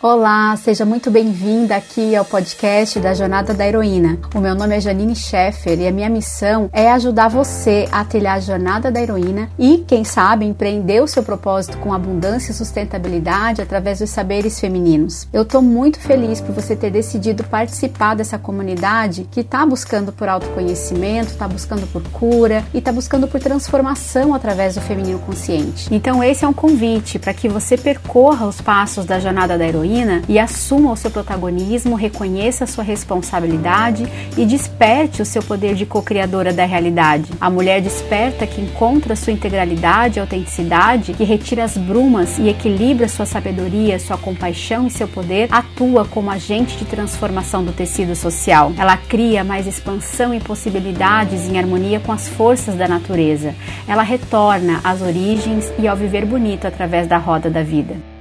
Olá, seja muito bem-vinda aqui ao podcast da Jornada da Heroína. O meu nome é Janine Scheffer e a minha missão é ajudar você a trilhar a jornada da heroína e, quem sabe, empreender o seu propósito com abundância e sustentabilidade através dos saberes femininos. Eu estou muito feliz por você ter decidido participar dessa comunidade que está buscando por autoconhecimento, está buscando por cura e está buscando por transformação através do feminino consciente. Então, esse é um convite para que você percorra os passos da jornada da heroína heroína e assuma o seu protagonismo, reconheça a sua responsabilidade e desperte o seu poder de co-criadora da realidade. A mulher desperta que encontra sua integralidade e autenticidade, que retira as brumas e equilibra sua sabedoria, sua compaixão e seu poder, atua como agente de transformação do tecido social. Ela cria mais expansão e possibilidades em harmonia com as forças da natureza. Ela retorna às origens e ao viver bonito através da roda da vida.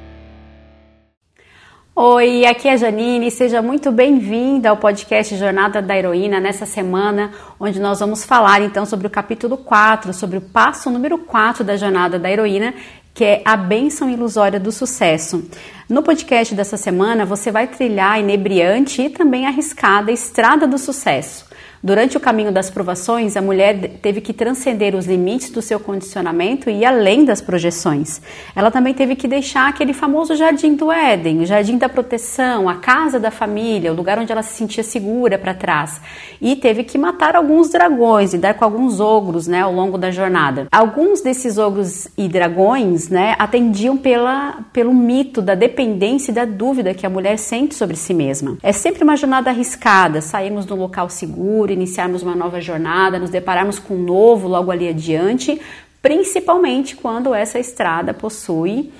Oi, aqui é a Janine, seja muito bem-vinda ao podcast Jornada da Heroína nessa semana, onde nós vamos falar então sobre o capítulo 4, sobre o passo número 4 da Jornada da Heroína, que é a bênção ilusória do sucesso. No podcast dessa semana, você vai trilhar a inebriante e também arriscada estrada do sucesso. Durante o caminho das provações, a mulher teve que transcender os limites do seu condicionamento e ir além das projeções. Ela também teve que deixar aquele famoso jardim do Éden, o jardim da proteção, a casa da família, o lugar onde ela se sentia segura para trás. E teve que matar alguns dragões e dar com alguns ogros né, ao longo da jornada. Alguns desses ogros e dragões né, atendiam pela, pelo mito da dependência e da dúvida que a mulher sente sobre si mesma. É sempre uma jornada arriscada, saímos de um local seguro futuro, iniciarmos uma nova jornada, nos depararmos com um novo logo ali adiante, principalmente quando essa estrada possui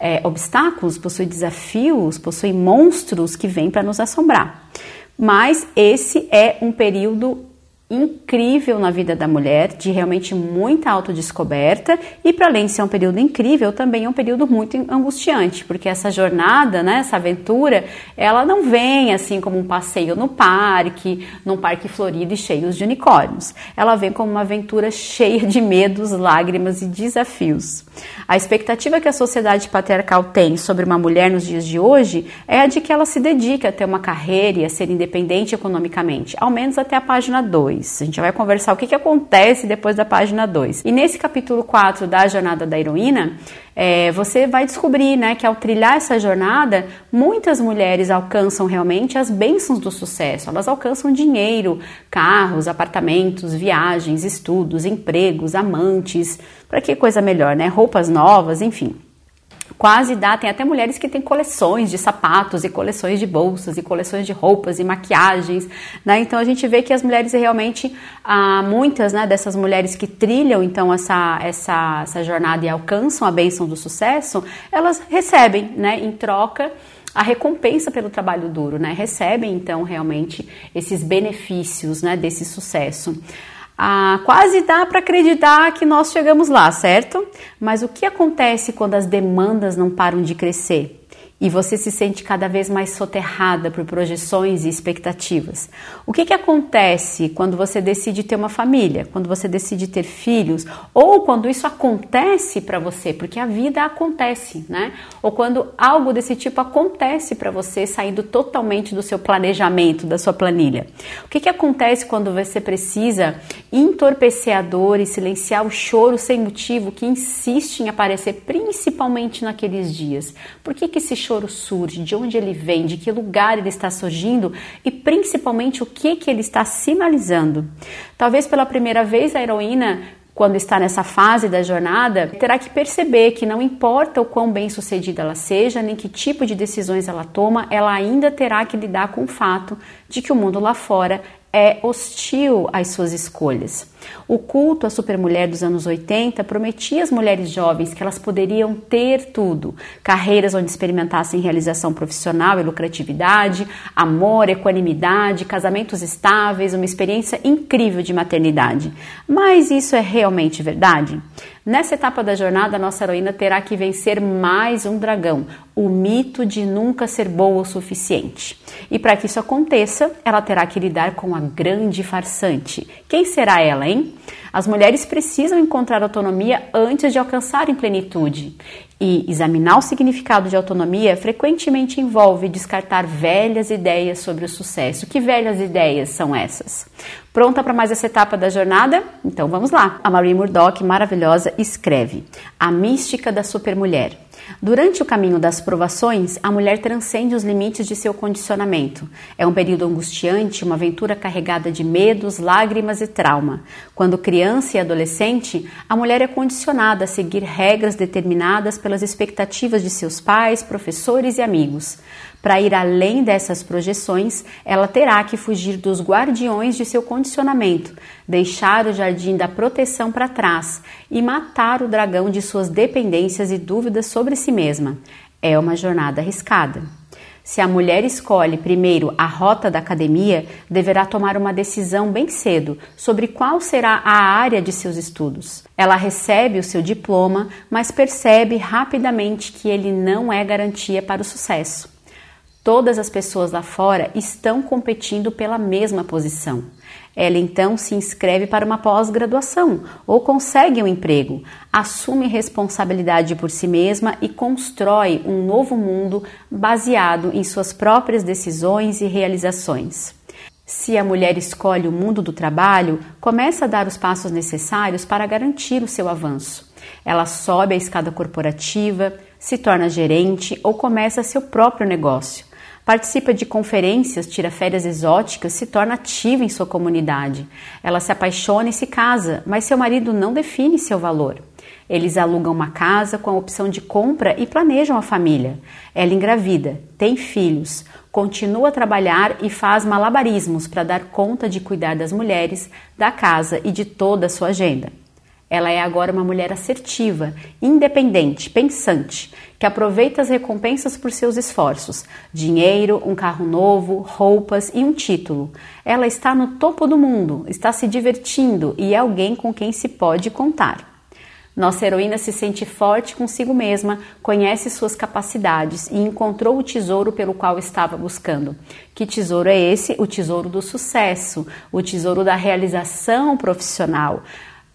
é, obstáculos, possui desafios, possui monstros que vêm para nos assombrar. Mas esse é um período incrível na vida da mulher, de realmente muita autodescoberta e para além de ser um período incrível, também é um período muito angustiante, porque essa jornada, né, essa aventura, ela não vem assim como um passeio no parque, num parque florido e cheio de unicórnios. Ela vem como uma aventura cheia de medos, lágrimas e desafios. A expectativa que a sociedade patriarcal tem sobre uma mulher nos dias de hoje é a de que ela se dedique a ter uma carreira e a ser independente economicamente, ao menos até a página 2. 2. A gente vai conversar o que, que acontece depois da página 2. E nesse capítulo 4 da Jornada da Heroína, é, você vai descobrir né, que ao trilhar essa jornada, muitas mulheres alcançam realmente as bênçãos do sucesso. Elas alcançam dinheiro, carros, apartamentos, viagens, estudos, empregos, amantes. Para que coisa melhor, né? Roupas novas, enfim quase dá, tem até mulheres que têm coleções de sapatos e coleções de bolsas e coleções de roupas e maquiagens, né? Então a gente vê que as mulheres realmente, há muitas né, dessas mulheres que trilham então essa, essa, essa jornada e alcançam a bênção do sucesso, elas recebem, né, em troca a recompensa pelo trabalho duro, né? Recebem então realmente esses benefícios, né, desse sucesso. Ah, quase dá para acreditar que nós chegamos lá, certo? Mas o que acontece quando as demandas não param de crescer? E você se sente cada vez mais soterrada por projeções e expectativas. O que, que acontece quando você decide ter uma família, quando você decide ter filhos, ou quando isso acontece para você, porque a vida acontece, né? Ou quando algo desse tipo acontece para você saindo totalmente do seu planejamento, da sua planilha. O que, que acontece quando você precisa entorpecer a dor e silenciar o choro sem motivo que insiste em aparecer principalmente naqueles dias? Por que, que esse choro surge, de onde ele vem, de que lugar ele está surgindo e principalmente o que, que ele está sinalizando. Talvez pela primeira vez a heroína quando está nessa fase da jornada, terá que perceber que não importa o quão bem sucedida ela seja, nem que tipo de decisões ela toma, ela ainda terá que lidar com o fato de que o mundo lá fora é hostil às suas escolhas. O culto à supermulher dos anos 80 prometia às mulheres jovens que elas poderiam ter tudo: carreiras onde experimentassem realização profissional e lucratividade, amor, equanimidade, casamentos estáveis, uma experiência incrível de maternidade. Mas isso é realmente verdade? Nessa etapa da jornada, nossa heroína terá que vencer mais um dragão, o mito de nunca ser boa o suficiente. E para que isso aconteça, ela terá que lidar com a grande farsante. Quem será ela, hein? As mulheres precisam encontrar autonomia antes de alcançarem plenitude. E examinar o significado de autonomia frequentemente envolve descartar velhas ideias sobre o sucesso. Que velhas ideias são essas? Pronta para mais essa etapa da jornada? Então vamos lá. A Marie Murdoch, maravilhosa, escreve: A mística da supermulher. Durante o caminho das provações, a mulher transcende os limites de seu condicionamento. É um período angustiante, uma aventura carregada de medos, lágrimas e trauma. Quando criança e adolescente, a mulher é condicionada a seguir regras determinadas pelas expectativas de seus pais, professores e amigos. Para ir além dessas projeções, ela terá que fugir dos guardiões de seu condicionamento, deixar o jardim da proteção para trás e matar o dragão de suas dependências e dúvidas sobre si mesma. É uma jornada arriscada. Se a mulher escolhe primeiro a rota da academia, deverá tomar uma decisão bem cedo sobre qual será a área de seus estudos. Ela recebe o seu diploma, mas percebe rapidamente que ele não é garantia para o sucesso. Todas as pessoas lá fora estão competindo pela mesma posição. Ela então se inscreve para uma pós-graduação ou consegue um emprego, assume responsabilidade por si mesma e constrói um novo mundo baseado em suas próprias decisões e realizações. Se a mulher escolhe o mundo do trabalho, começa a dar os passos necessários para garantir o seu avanço. Ela sobe a escada corporativa, se torna gerente ou começa seu próprio negócio Participa de conferências, tira férias exóticas, se torna ativa em sua comunidade. Ela se apaixona e se casa, mas seu marido não define seu valor. Eles alugam uma casa com a opção de compra e planejam a família. Ela engravida, tem filhos, continua a trabalhar e faz malabarismos para dar conta de cuidar das mulheres, da casa e de toda a sua agenda. Ela é agora uma mulher assertiva, independente, pensante, que aproveita as recompensas por seus esforços: dinheiro, um carro novo, roupas e um título. Ela está no topo do mundo, está se divertindo e é alguém com quem se pode contar. Nossa heroína se sente forte consigo mesma, conhece suas capacidades e encontrou o tesouro pelo qual estava buscando. Que tesouro é esse? O tesouro do sucesso, o tesouro da realização profissional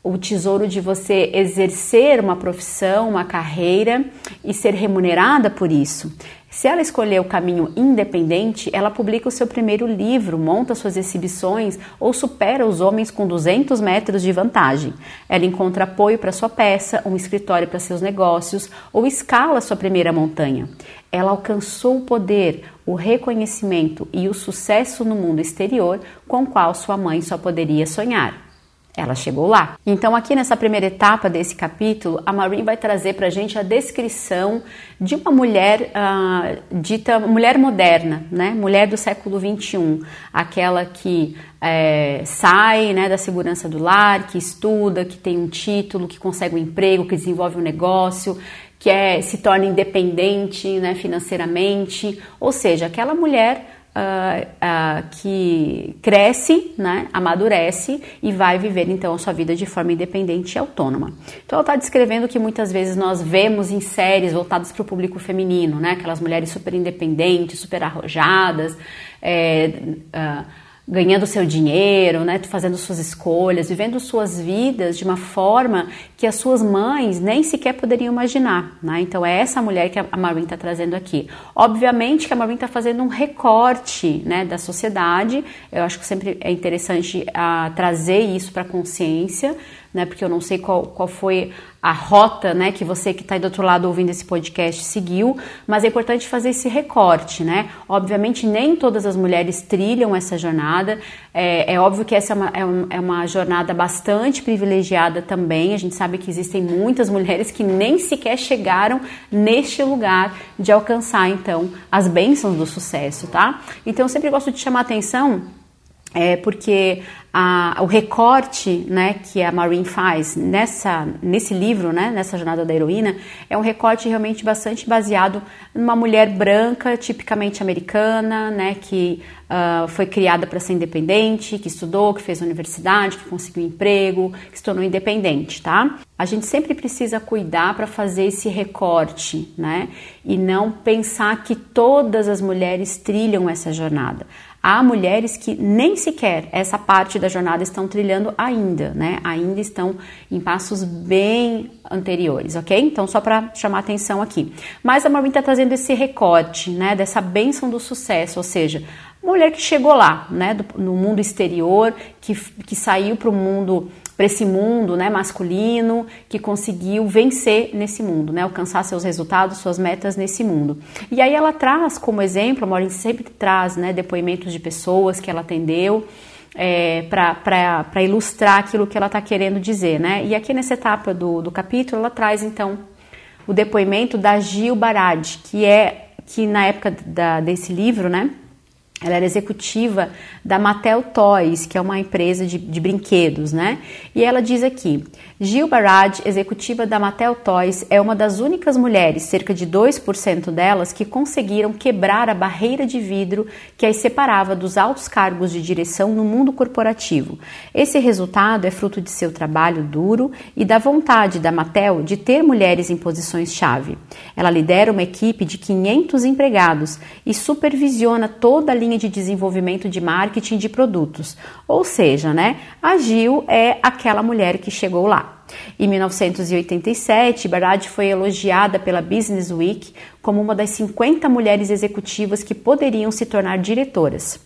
o tesouro de você exercer uma profissão, uma carreira e ser remunerada por isso. Se ela escolher o caminho independente, ela publica o seu primeiro livro, monta suas exibições ou supera os homens com 200 metros de vantagem. Ela encontra apoio para sua peça, um escritório para seus negócios ou escala sua primeira montanha. Ela alcançou o poder, o reconhecimento e o sucesso no mundo exterior com o qual sua mãe só poderia sonhar. Ela chegou lá. Então, aqui nessa primeira etapa desse capítulo, a Marie vai trazer para a gente a descrição de uma mulher uh, dita mulher moderna, né? Mulher do século 21, aquela que é, sai né, da segurança do lar, que estuda, que tem um título, que consegue um emprego, que desenvolve um negócio, que é, se torna independente né, financeiramente, ou seja, aquela mulher uh, uh, que cresce, né, amadurece e vai viver então a sua vida de forma independente e autônoma. Então ela está descrevendo que muitas vezes nós vemos em séries voltadas para o público feminino, né, aquelas mulheres super independentes, super arrojadas, é, uh, ganhando seu dinheiro, né, fazendo suas escolhas, vivendo suas vidas de uma forma que as suas mães nem sequer poderiam imaginar. Né? Então é essa mulher que a Maureen está trazendo aqui. Obviamente que a Maureen está fazendo um recorte né, da sociedade. Eu acho que sempre é interessante uh, trazer isso para a consciência né? Porque eu não sei qual, qual foi a rota, né? Que você que está do outro lado ouvindo esse podcast seguiu, mas é importante fazer esse recorte, né? Obviamente nem todas as mulheres trilham essa jornada. É, é óbvio que essa é uma, é, um, é uma jornada bastante privilegiada também. A gente sabe que existem muitas mulheres que nem sequer chegaram neste lugar de alcançar então as bênçãos do sucesso, tá? Então eu sempre gosto de chamar atenção é porque a, o recorte né, que a Maureen faz nessa, nesse livro, né, nessa jornada da heroína, é um recorte realmente bastante baseado numa mulher branca, tipicamente americana, né, que uh, foi criada para ser independente, que estudou, que fez universidade, que conseguiu emprego, que se tornou independente, tá? a gente sempre precisa cuidar para fazer esse recorte, né? E não pensar que todas as mulheres trilham essa jornada. Há mulheres que nem sequer essa parte da jornada estão trilhando ainda, né? Ainda estão em passos bem anteriores, ok? Então, só para chamar atenção aqui. Mas a Marvin está trazendo esse recorte, né? Dessa bênção do sucesso, ou seja, mulher que chegou lá, né? Do, no mundo exterior, que, que saiu para o mundo para esse mundo né, masculino que conseguiu vencer nesse mundo, né, alcançar seus resultados, suas metas nesse mundo. E aí ela traz como exemplo, a Maureen sempre traz né, depoimentos de pessoas que ela atendeu. É, para ilustrar aquilo que ela está querendo dizer, né? E aqui nessa etapa do, do capítulo ela traz então o depoimento da Gil Barad, que é que na época da, desse livro, né? Ela era executiva da Mattel Toys, que é uma empresa de, de, brinquedos, né? E ela diz aqui: Gil Barad, executiva da Mattel Toys, é uma das únicas mulheres, cerca de 2% delas, que conseguiram quebrar a barreira de vidro que as separava dos altos cargos de direção no mundo corporativo. Esse resultado é fruto de seu trabalho duro e da vontade da Mattel de ter mulheres em posições-chave. Ela lidera uma equipe de 500 empregados e supervisiona toda a linha de desenvolvimento de marketing de produtos. Ou seja, né, a Gil é aquela mulher que chegou lá. Em 1987, Barad foi elogiada pela Business Week como uma das 50 mulheres executivas que poderiam se tornar diretoras.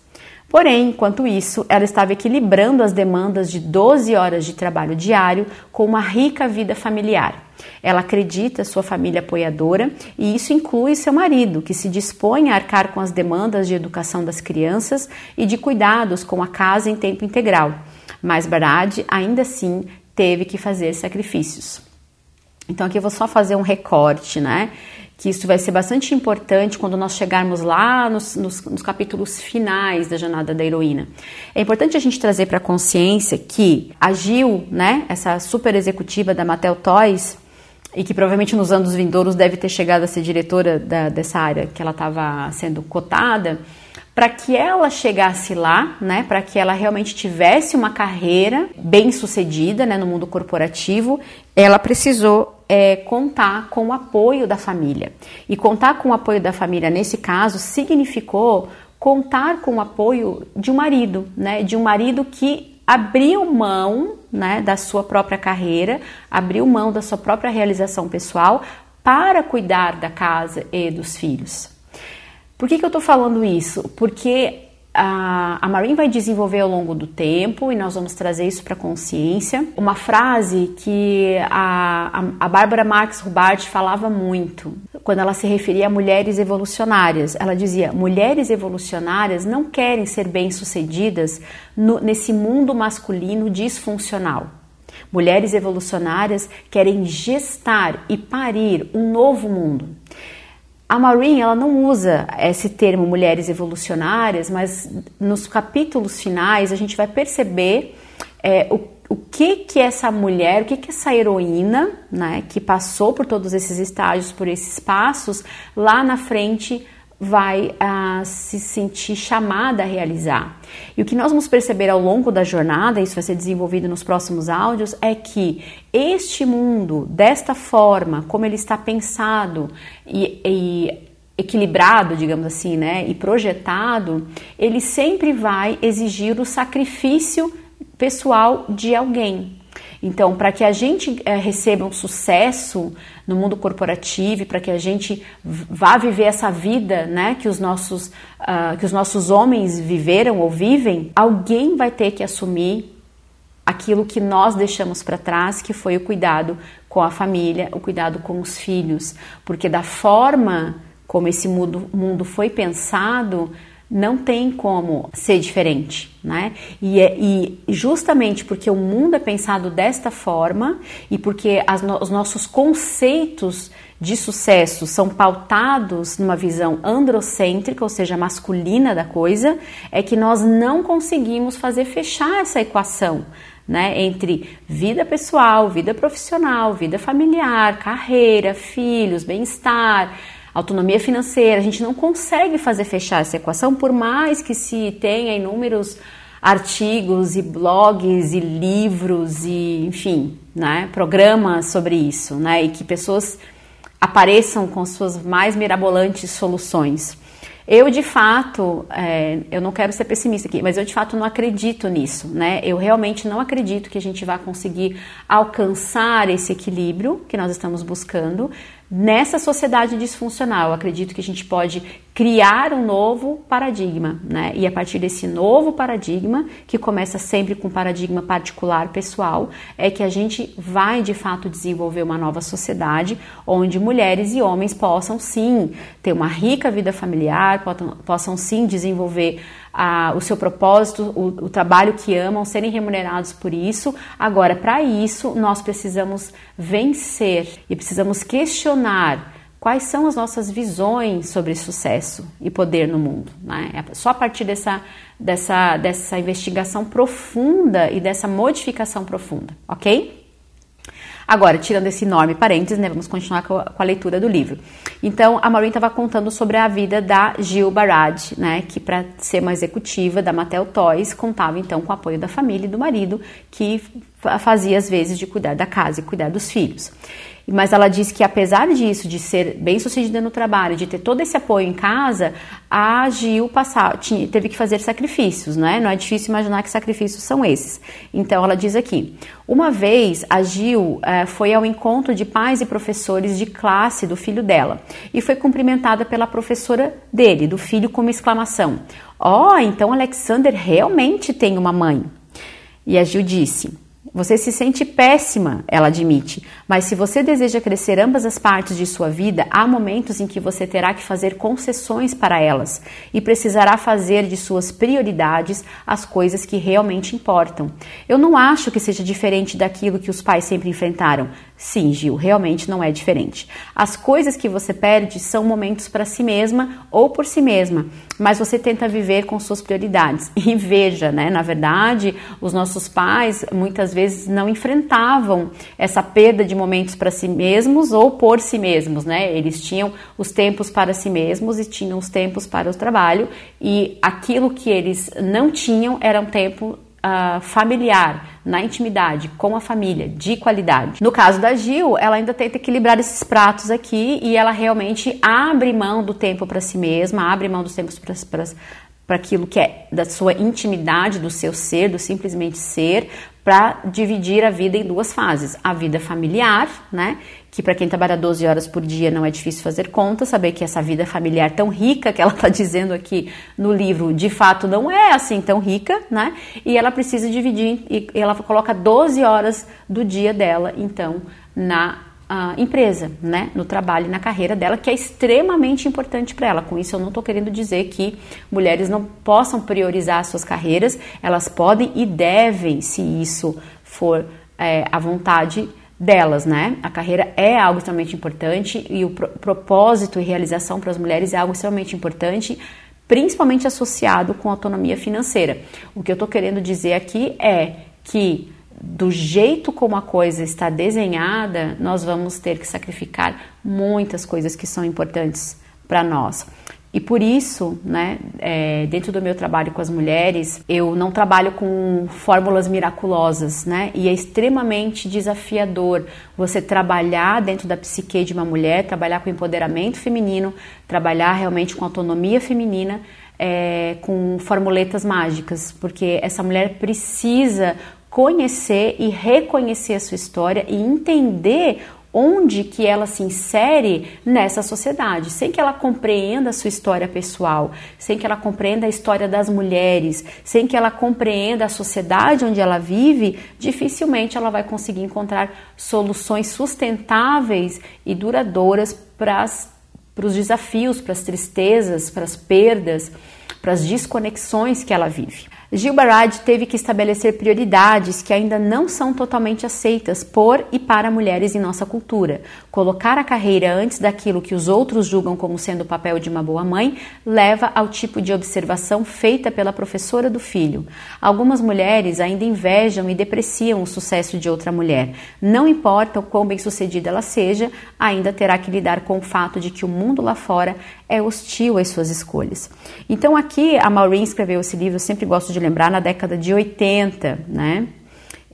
Porém, enquanto isso, ela estava equilibrando as demandas de 12 horas de trabalho diário com uma rica vida familiar. Ela acredita sua família apoiadora e isso inclui seu marido, que se dispõe a arcar com as demandas de educação das crianças e de cuidados com a casa em tempo integral. Mas Barad ainda assim teve que fazer sacrifícios. Então aqui eu vou só fazer um recorte, né? Que isso vai ser bastante importante quando nós chegarmos lá nos, nos, nos capítulos finais da jornada da heroína. É importante a gente trazer para consciência que a Gil, né, essa super executiva da Mattel Toys, e que provavelmente nos anos vindouros deve ter chegado a ser diretora da, dessa área que ela estava sendo cotada, para que ela chegasse lá, né, para que ela realmente tivesse uma carreira bem sucedida né, no mundo corporativo, ela precisou é, contar com o apoio da família. E contar com o apoio da família, nesse caso, significou contar com o apoio de um marido, né, de um marido que abriu mão né, da sua própria carreira, abriu mão da sua própria realização pessoal para cuidar da casa e dos filhos. Por que, que eu estou falando isso? Porque a, a vai desenvolver ao longo do tempo e nós vamos trazer isso para consciência. Uma frase que a, a, a Bárbara Marx Rubart falava muito quando ela se referia a mulheres evolucionárias. Ela dizia: mulheres evolucionárias não querem ser bem-sucedidas nesse mundo masculino disfuncional. Mulheres evolucionárias querem gestar e parir um novo mundo. A Maureen ela não usa esse termo mulheres evolucionárias, mas nos capítulos finais a gente vai perceber é, o, o que que essa mulher, o que que essa heroína, né, que passou por todos esses estágios, por esses passos, lá na frente vai uh, se sentir chamada a realizar. E o que nós vamos perceber ao longo da jornada, isso vai ser desenvolvido nos próximos áudios, é que este mundo, desta forma, como ele está pensado e, e equilibrado, digamos assim, né, e projetado, ele sempre vai exigir o sacrifício pessoal de alguém. Então, para que a gente é, receba um sucesso no mundo corporativo, para que a gente vá viver essa vida, né, que os nossos uh, que os nossos homens viveram ou vivem, alguém vai ter que assumir aquilo que nós deixamos para trás, que foi o cuidado com a família, o cuidado com os filhos, porque da forma como esse mundo, mundo foi pensado, não tem como ser diferente, né? E, é, e justamente porque o mundo é pensado desta forma e porque as, os nossos conceitos de sucesso são pautados numa visão androcêntrica, ou seja, masculina da coisa, é que nós não conseguimos fazer fechar essa equação. Né, entre vida pessoal, vida profissional, vida familiar, carreira, filhos, bem-estar, autonomia financeira, a gente não consegue fazer fechar essa equação, por mais que se tenha inúmeros artigos e blogs e livros e, enfim, né, programas sobre isso, né, e que pessoas apareçam com suas mais mirabolantes soluções. Eu, de fato, é, eu não quero ser pessimista aqui, mas eu, de fato, não acredito nisso, né? Eu realmente não acredito que a gente vai conseguir alcançar esse equilíbrio que nós estamos buscando nessa sociedade disfuncional. Acredito que a gente pode criar um novo paradigma, né? E a partir desse novo paradigma, que começa sempre com um paradigma particular pessoal, é que a gente vai de fato desenvolver uma nova sociedade onde mulheres e homens possam sim ter uma rica vida familiar, possam sim desenvolver a, o seu propósito, o, o trabalho que amam, serem remunerados por isso. Agora, para isso, nós precisamos vencer e precisamos questionar quais são as nossas visões sobre sucesso e poder no mundo. Né? É só a partir dessa, dessa, dessa investigação profunda e dessa modificação profunda, ok? Agora, tirando esse enorme parênteses, né, vamos continuar com a, com a, leitura do livro. Então, a Maureen estava contando sobre a vida da Gil Barad, né, que para ser uma executiva da Mattel Toys, contava então com o apoio da família e do marido, que fazia às vezes de cuidar da casa e cuidar dos filhos. Mas ela diz que apesar disso, de ser bem sucedida no trabalho, de ter todo esse apoio em casa, a Gil passar, tinha, teve que fazer sacrifícios, né? Não é difícil imaginar que sacrifícios são esses. Então ela diz aqui: uma vez a Gil eh, foi ao encontro de pais e professores de classe do filho dela e foi cumprimentada pela professora dele, do filho, com uma exclamação: Ó, oh, então Alexander realmente tem uma mãe. E a Gil disse: você se sente péssima, ela admite, mas se você deseja crescer ambas as partes de sua vida, há momentos em que você terá que fazer concessões para elas e precisará fazer de suas prioridades as coisas que realmente importam. Eu não acho que seja diferente daquilo que os pais sempre enfrentaram. Sim, Gil, realmente não é diferente. As coisas que você perde são momentos para si mesma ou por si mesma, mas você tenta viver com suas prioridades. E veja, né, na verdade, os nossos pais muitas vezes não enfrentavam essa perda de momentos para si mesmos ou por si mesmos, né? Eles tinham os tempos para si mesmos e tinham os tempos para o trabalho, e aquilo que eles não tinham era um tempo uh, familiar, na intimidade, com a família, de qualidade. No caso da Gil, ela ainda tenta equilibrar esses pratos aqui e ela realmente abre mão do tempo para si mesma, abre mão dos tempos para aquilo que é da sua intimidade, do seu ser, do simplesmente ser, para dividir a vida em duas fases: a vida familiar, né? Que para quem trabalha 12 horas por dia não é difícil fazer conta, saber que essa vida familiar tão rica que ela está dizendo aqui no livro, de fato não é assim tão rica, né? E ela precisa dividir, e ela coloca 12 horas do dia dela, então, na a empresa, né, no trabalho e na carreira dela, que é extremamente importante para ela. Com isso, eu não estou querendo dizer que mulheres não possam priorizar suas carreiras, elas podem e devem, se isso for é, a vontade delas, né? A carreira é algo extremamente importante e o propósito e realização para as mulheres é algo extremamente importante, principalmente associado com autonomia financeira. O que eu estou querendo dizer aqui é que do jeito como a coisa está desenhada, nós vamos ter que sacrificar muitas coisas que são importantes para nós. E por isso, né, é, dentro do meu trabalho com as mulheres, eu não trabalho com fórmulas miraculosas, né? E é extremamente desafiador você trabalhar dentro da psique de uma mulher, trabalhar com empoderamento feminino, trabalhar realmente com autonomia feminina, é, com formuletas mágicas, porque essa mulher precisa conhecer e reconhecer a sua história e entender onde que ela se insere nessa sociedade, sem que ela compreenda a sua história pessoal, sem que ela compreenda a história das mulheres, sem que ela compreenda a sociedade onde ela vive, dificilmente ela vai conseguir encontrar soluções sustentáveis e duradouras para os desafios, para as tristezas, para as perdas, para as desconexões que ela vive. Gil Barad teve que estabelecer prioridades que ainda não são totalmente aceitas por e para mulheres em nossa cultura. Colocar a carreira antes daquilo que os outros julgam como sendo o papel de uma boa mãe leva ao tipo de observação feita pela professora do filho. Algumas mulheres ainda invejam e depreciam o sucesso de outra mulher. Não importa o quão bem-sucedida ela seja, ainda terá que lidar com o fato de que o mundo lá fora é hostil às suas escolhas. Então aqui a Maureen escreveu esse livro, eu sempre gosto de lembrar, na década de 80, né?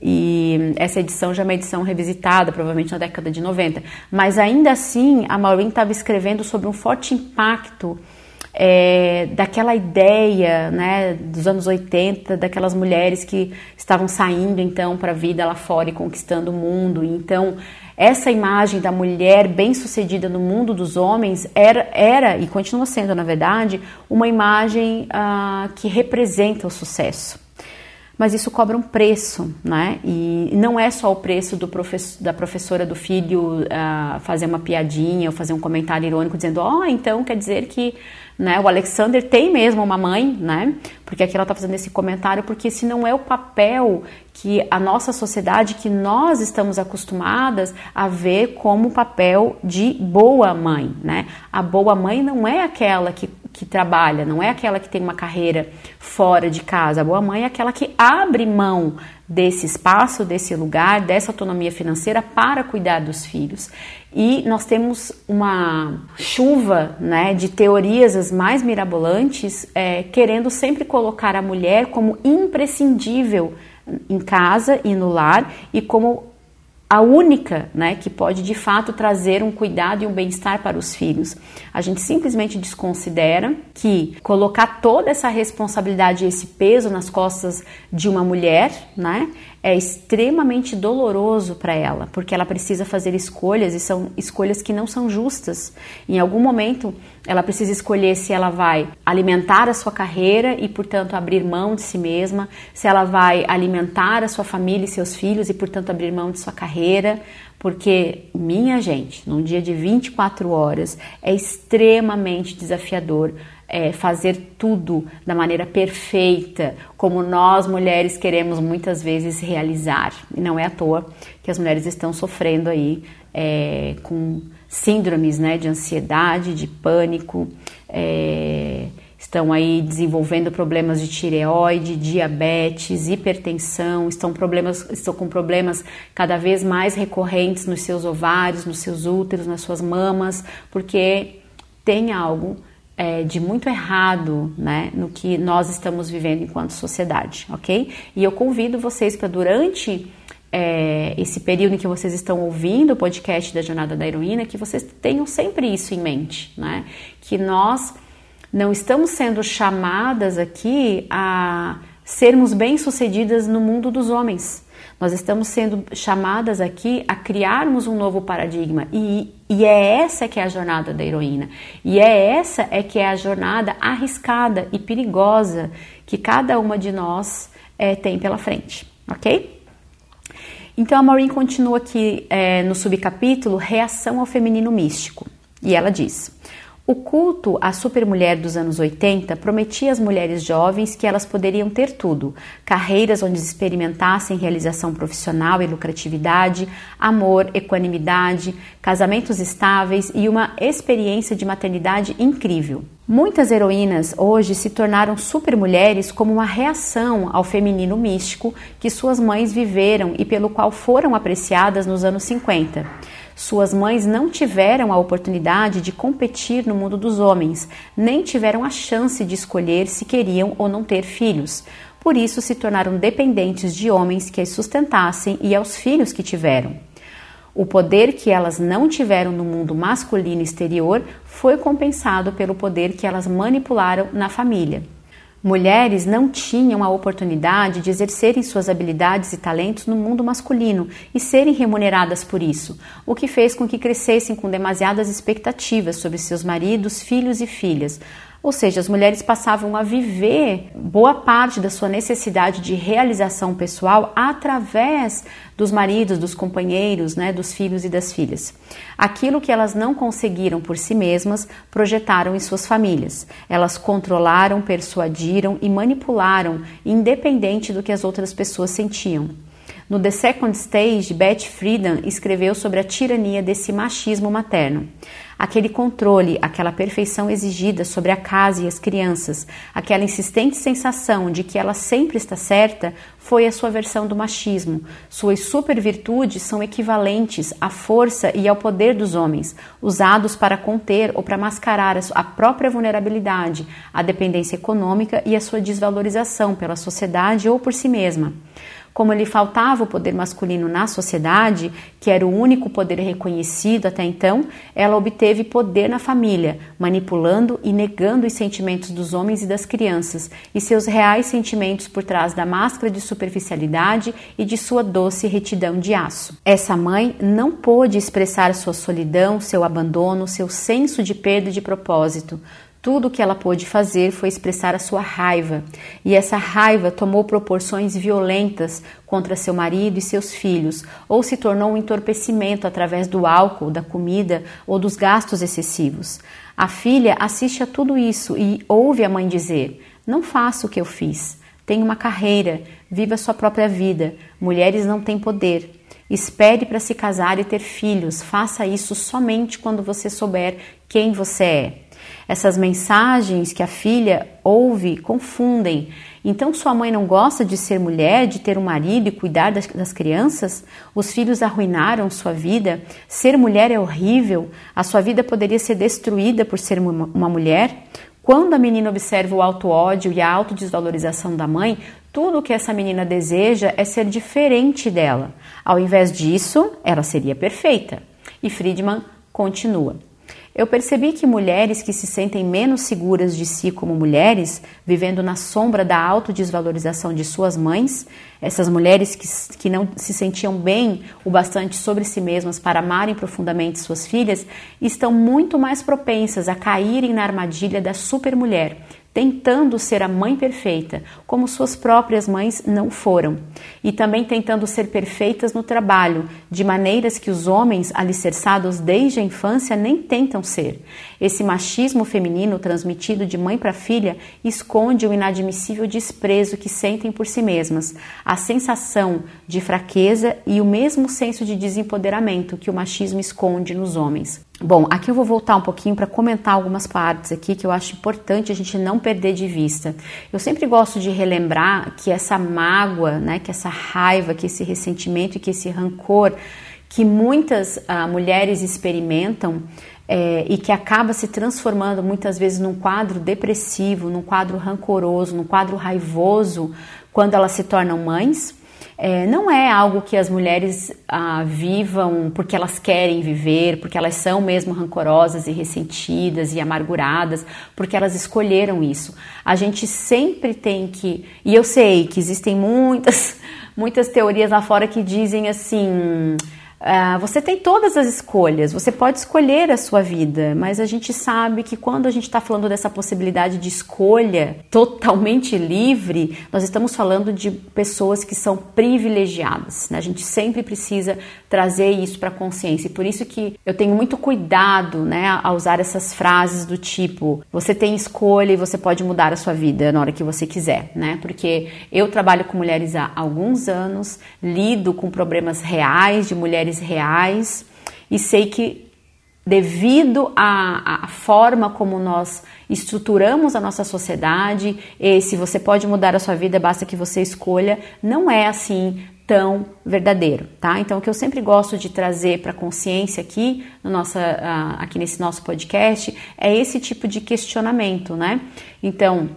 E essa edição já é uma edição revisitada, provavelmente na década de 90. Mas ainda assim, a Maureen estava escrevendo sobre um forte impacto é, daquela ideia né, dos anos 80, daquelas mulheres que estavam saindo então para a vida lá fora e conquistando o mundo. Então, essa imagem da mulher bem-sucedida no mundo dos homens era, era e continua sendo, na verdade, uma imagem ah, que representa o sucesso mas isso cobra um preço, né? E não é só o preço do professor, da professora do filho uh, fazer uma piadinha ou fazer um comentário irônico dizendo, ó, oh, então quer dizer que né, o Alexander tem mesmo uma mãe, né? Porque aqui ela está fazendo esse comentário, porque esse não é o papel que a nossa sociedade, que nós estamos acostumadas a ver como papel de boa mãe, né? A boa mãe não é aquela que que trabalha, não é aquela que tem uma carreira fora de casa. A boa mãe é aquela que abre mão desse espaço, desse lugar, dessa autonomia financeira para cuidar dos filhos. E nós temos uma chuva né, de teorias as mais mirabolantes, é, querendo sempre colocar a mulher como imprescindível em casa e no lar e como a única né, que pode de fato trazer um cuidado e um bem-estar para os filhos. A gente simplesmente desconsidera que colocar toda essa responsabilidade e esse peso nas costas de uma mulher, né, é extremamente doloroso para ela, porque ela precisa fazer escolhas e são escolhas que não são justas. Em algum momento, ela precisa escolher se ela vai alimentar a sua carreira e, portanto, abrir mão de si mesma, se ela vai alimentar a sua família e seus filhos e, portanto, abrir mão de sua carreira, porque, minha gente, num dia de 24 horas é extremamente desafiador é, fazer tudo da maneira perfeita, como nós mulheres queremos muitas vezes realizar. E não é à toa que as mulheres estão sofrendo aí é, com síndromes né, de ansiedade, de pânico, é, estão aí desenvolvendo problemas de tireoide, diabetes, hipertensão, estão, problemas, estão com problemas cada vez mais recorrentes nos seus ovários, nos seus úteros, nas suas mamas, porque tem algo é, de muito errado né, no que nós estamos vivendo enquanto sociedade, ok? E eu convido vocês para durante é, esse período em que vocês estão ouvindo o podcast da Jornada da Heroína, que vocês tenham sempre isso em mente, né? Que nós não estamos sendo chamadas aqui a sermos bem-sucedidas no mundo dos homens. Nós estamos sendo chamadas aqui a criarmos um novo paradigma e, e é essa que é a jornada da heroína. E é essa é que é a jornada arriscada e perigosa que cada uma de nós é, tem pela frente, ok? Então a Maureen continua aqui é, no subcapítulo Reação ao Feminino Místico e ela diz: o culto à supermulher dos anos 80 prometia às mulheres jovens que elas poderiam ter tudo: carreiras onde experimentassem realização profissional e lucratividade, amor, equanimidade, casamentos estáveis e uma experiência de maternidade incrível. Muitas heroínas hoje se tornaram supermulheres como uma reação ao feminino místico que suas mães viveram e pelo qual foram apreciadas nos anos 50. Suas mães não tiveram a oportunidade de competir no mundo dos homens, nem tiveram a chance de escolher se queriam ou não ter filhos. Por isso se tornaram dependentes de homens que as sustentassem e aos filhos que tiveram. O poder que elas não tiveram no mundo masculino exterior foi compensado pelo poder que elas manipularam na família. Mulheres não tinham a oportunidade de exercerem suas habilidades e talentos no mundo masculino e serem remuneradas por isso, o que fez com que crescessem com demasiadas expectativas sobre seus maridos, filhos e filhas, ou seja, as mulheres passavam a viver boa parte da sua necessidade de realização pessoal através dos maridos, dos companheiros, né, dos filhos e das filhas. Aquilo que elas não conseguiram por si mesmas, projetaram em suas famílias. Elas controlaram, persuadiram e manipularam, independente do que as outras pessoas sentiam. No The Second Stage, Beth Friedan escreveu sobre a tirania desse machismo materno aquele controle, aquela perfeição exigida sobre a casa e as crianças, aquela insistente sensação de que ela sempre está certa, foi a sua versão do machismo. Suas supervirtudes são equivalentes à força e ao poder dos homens, usados para conter ou para mascarar a própria vulnerabilidade, a dependência econômica e a sua desvalorização pela sociedade ou por si mesma. Como lhe faltava o poder masculino na sociedade, que era o único poder reconhecido até então, ela obteve poder na família, manipulando e negando os sentimentos dos homens e das crianças e seus reais sentimentos por trás da máscara de superficialidade e de sua doce retidão de aço. Essa mãe não pôde expressar sua solidão, seu abandono, seu senso de perda de propósito. Tudo o que ela pôde fazer foi expressar a sua raiva, e essa raiva tomou proporções violentas contra seu marido e seus filhos, ou se tornou um entorpecimento através do álcool, da comida ou dos gastos excessivos. A filha assiste a tudo isso e ouve a mãe dizer: Não faça o que eu fiz. Tenha uma carreira, viva sua própria vida. Mulheres não têm poder. Espere para se casar e ter filhos. Faça isso somente quando você souber quem você é. Essas mensagens que a filha ouve confundem. Então, sua mãe não gosta de ser mulher, de ter um marido e cuidar das, das, crianças? Os filhos arruinaram sua vida? Ser mulher é horrível? A sua vida poderia ser destruída por ser uma, uma mulher? Quando a menina observa o auto-ódio e a autodesvalorização da mãe, tudo o que essa menina deseja é ser diferente dela. Ao invés disso, ela seria perfeita. E Friedman continua. Eu percebi que mulheres que se sentem menos seguras de si como mulheres, vivendo na sombra da autodesvalorização de suas mães, essas mulheres que, que não se sentiam bem o bastante sobre si mesmas para amarem profundamente suas filhas, estão muito mais propensas a caírem na armadilha da supermulher, tentando ser a mãe perfeita, como suas próprias mães não foram, e também tentando ser perfeitas no trabalho, de maneiras que os homens alicerçados desde a infância nem tentam ser. Esse machismo feminino transmitido de mãe para filha esconde o inadmissível desprezo que sentem por si mesmas, a sensação de fraqueza e o mesmo senso de desempoderamento que o machismo esconde nos homens. Bom, aqui eu vou voltar um pouquinho para comentar algumas partes aqui que eu acho importante a gente não perder de vista. Eu sempre gosto de relembrar que essa mágoa, né, que essa raiva, que esse ressentimento e que esse rancor que muitas ah, mulheres experimentam é, e que acaba se transformando muitas vezes num quadro depressivo, num quadro rancoroso, num quadro raivoso quando elas se tornam mães é, não é algo que as mulheres ah, vivam porque elas querem viver, porque elas são mesmo rancorosas e ressentidas e amarguradas, porque elas escolheram isso. A gente sempre tem que. E eu sei que existem muitas, muitas teorias lá fora que dizem assim Uh, você tem todas as escolhas, você pode escolher a sua vida, mas a gente sabe que quando a gente está falando dessa possibilidade de escolha totalmente livre, nós estamos falando de pessoas que são privilegiadas. Né? A gente sempre precisa trazer isso para a consciência. E por isso que eu tenho muito cuidado né, a usar essas frases do tipo: você tem escolha e você pode mudar a sua vida na hora que você quiser, né? Porque eu trabalho com mulheres há alguns anos, lido com problemas reais de mulheres reais e sei que devido à, à, forma como nós estruturamos a nossa sociedade, esse você pode mudar a sua vida, basta que você escolha, não é assim tão verdadeiro, tá? Então, o que eu sempre gosto de trazer para consciência aqui, no nossa, aqui nesse nosso podcast, é esse tipo de questionamento, né? Então,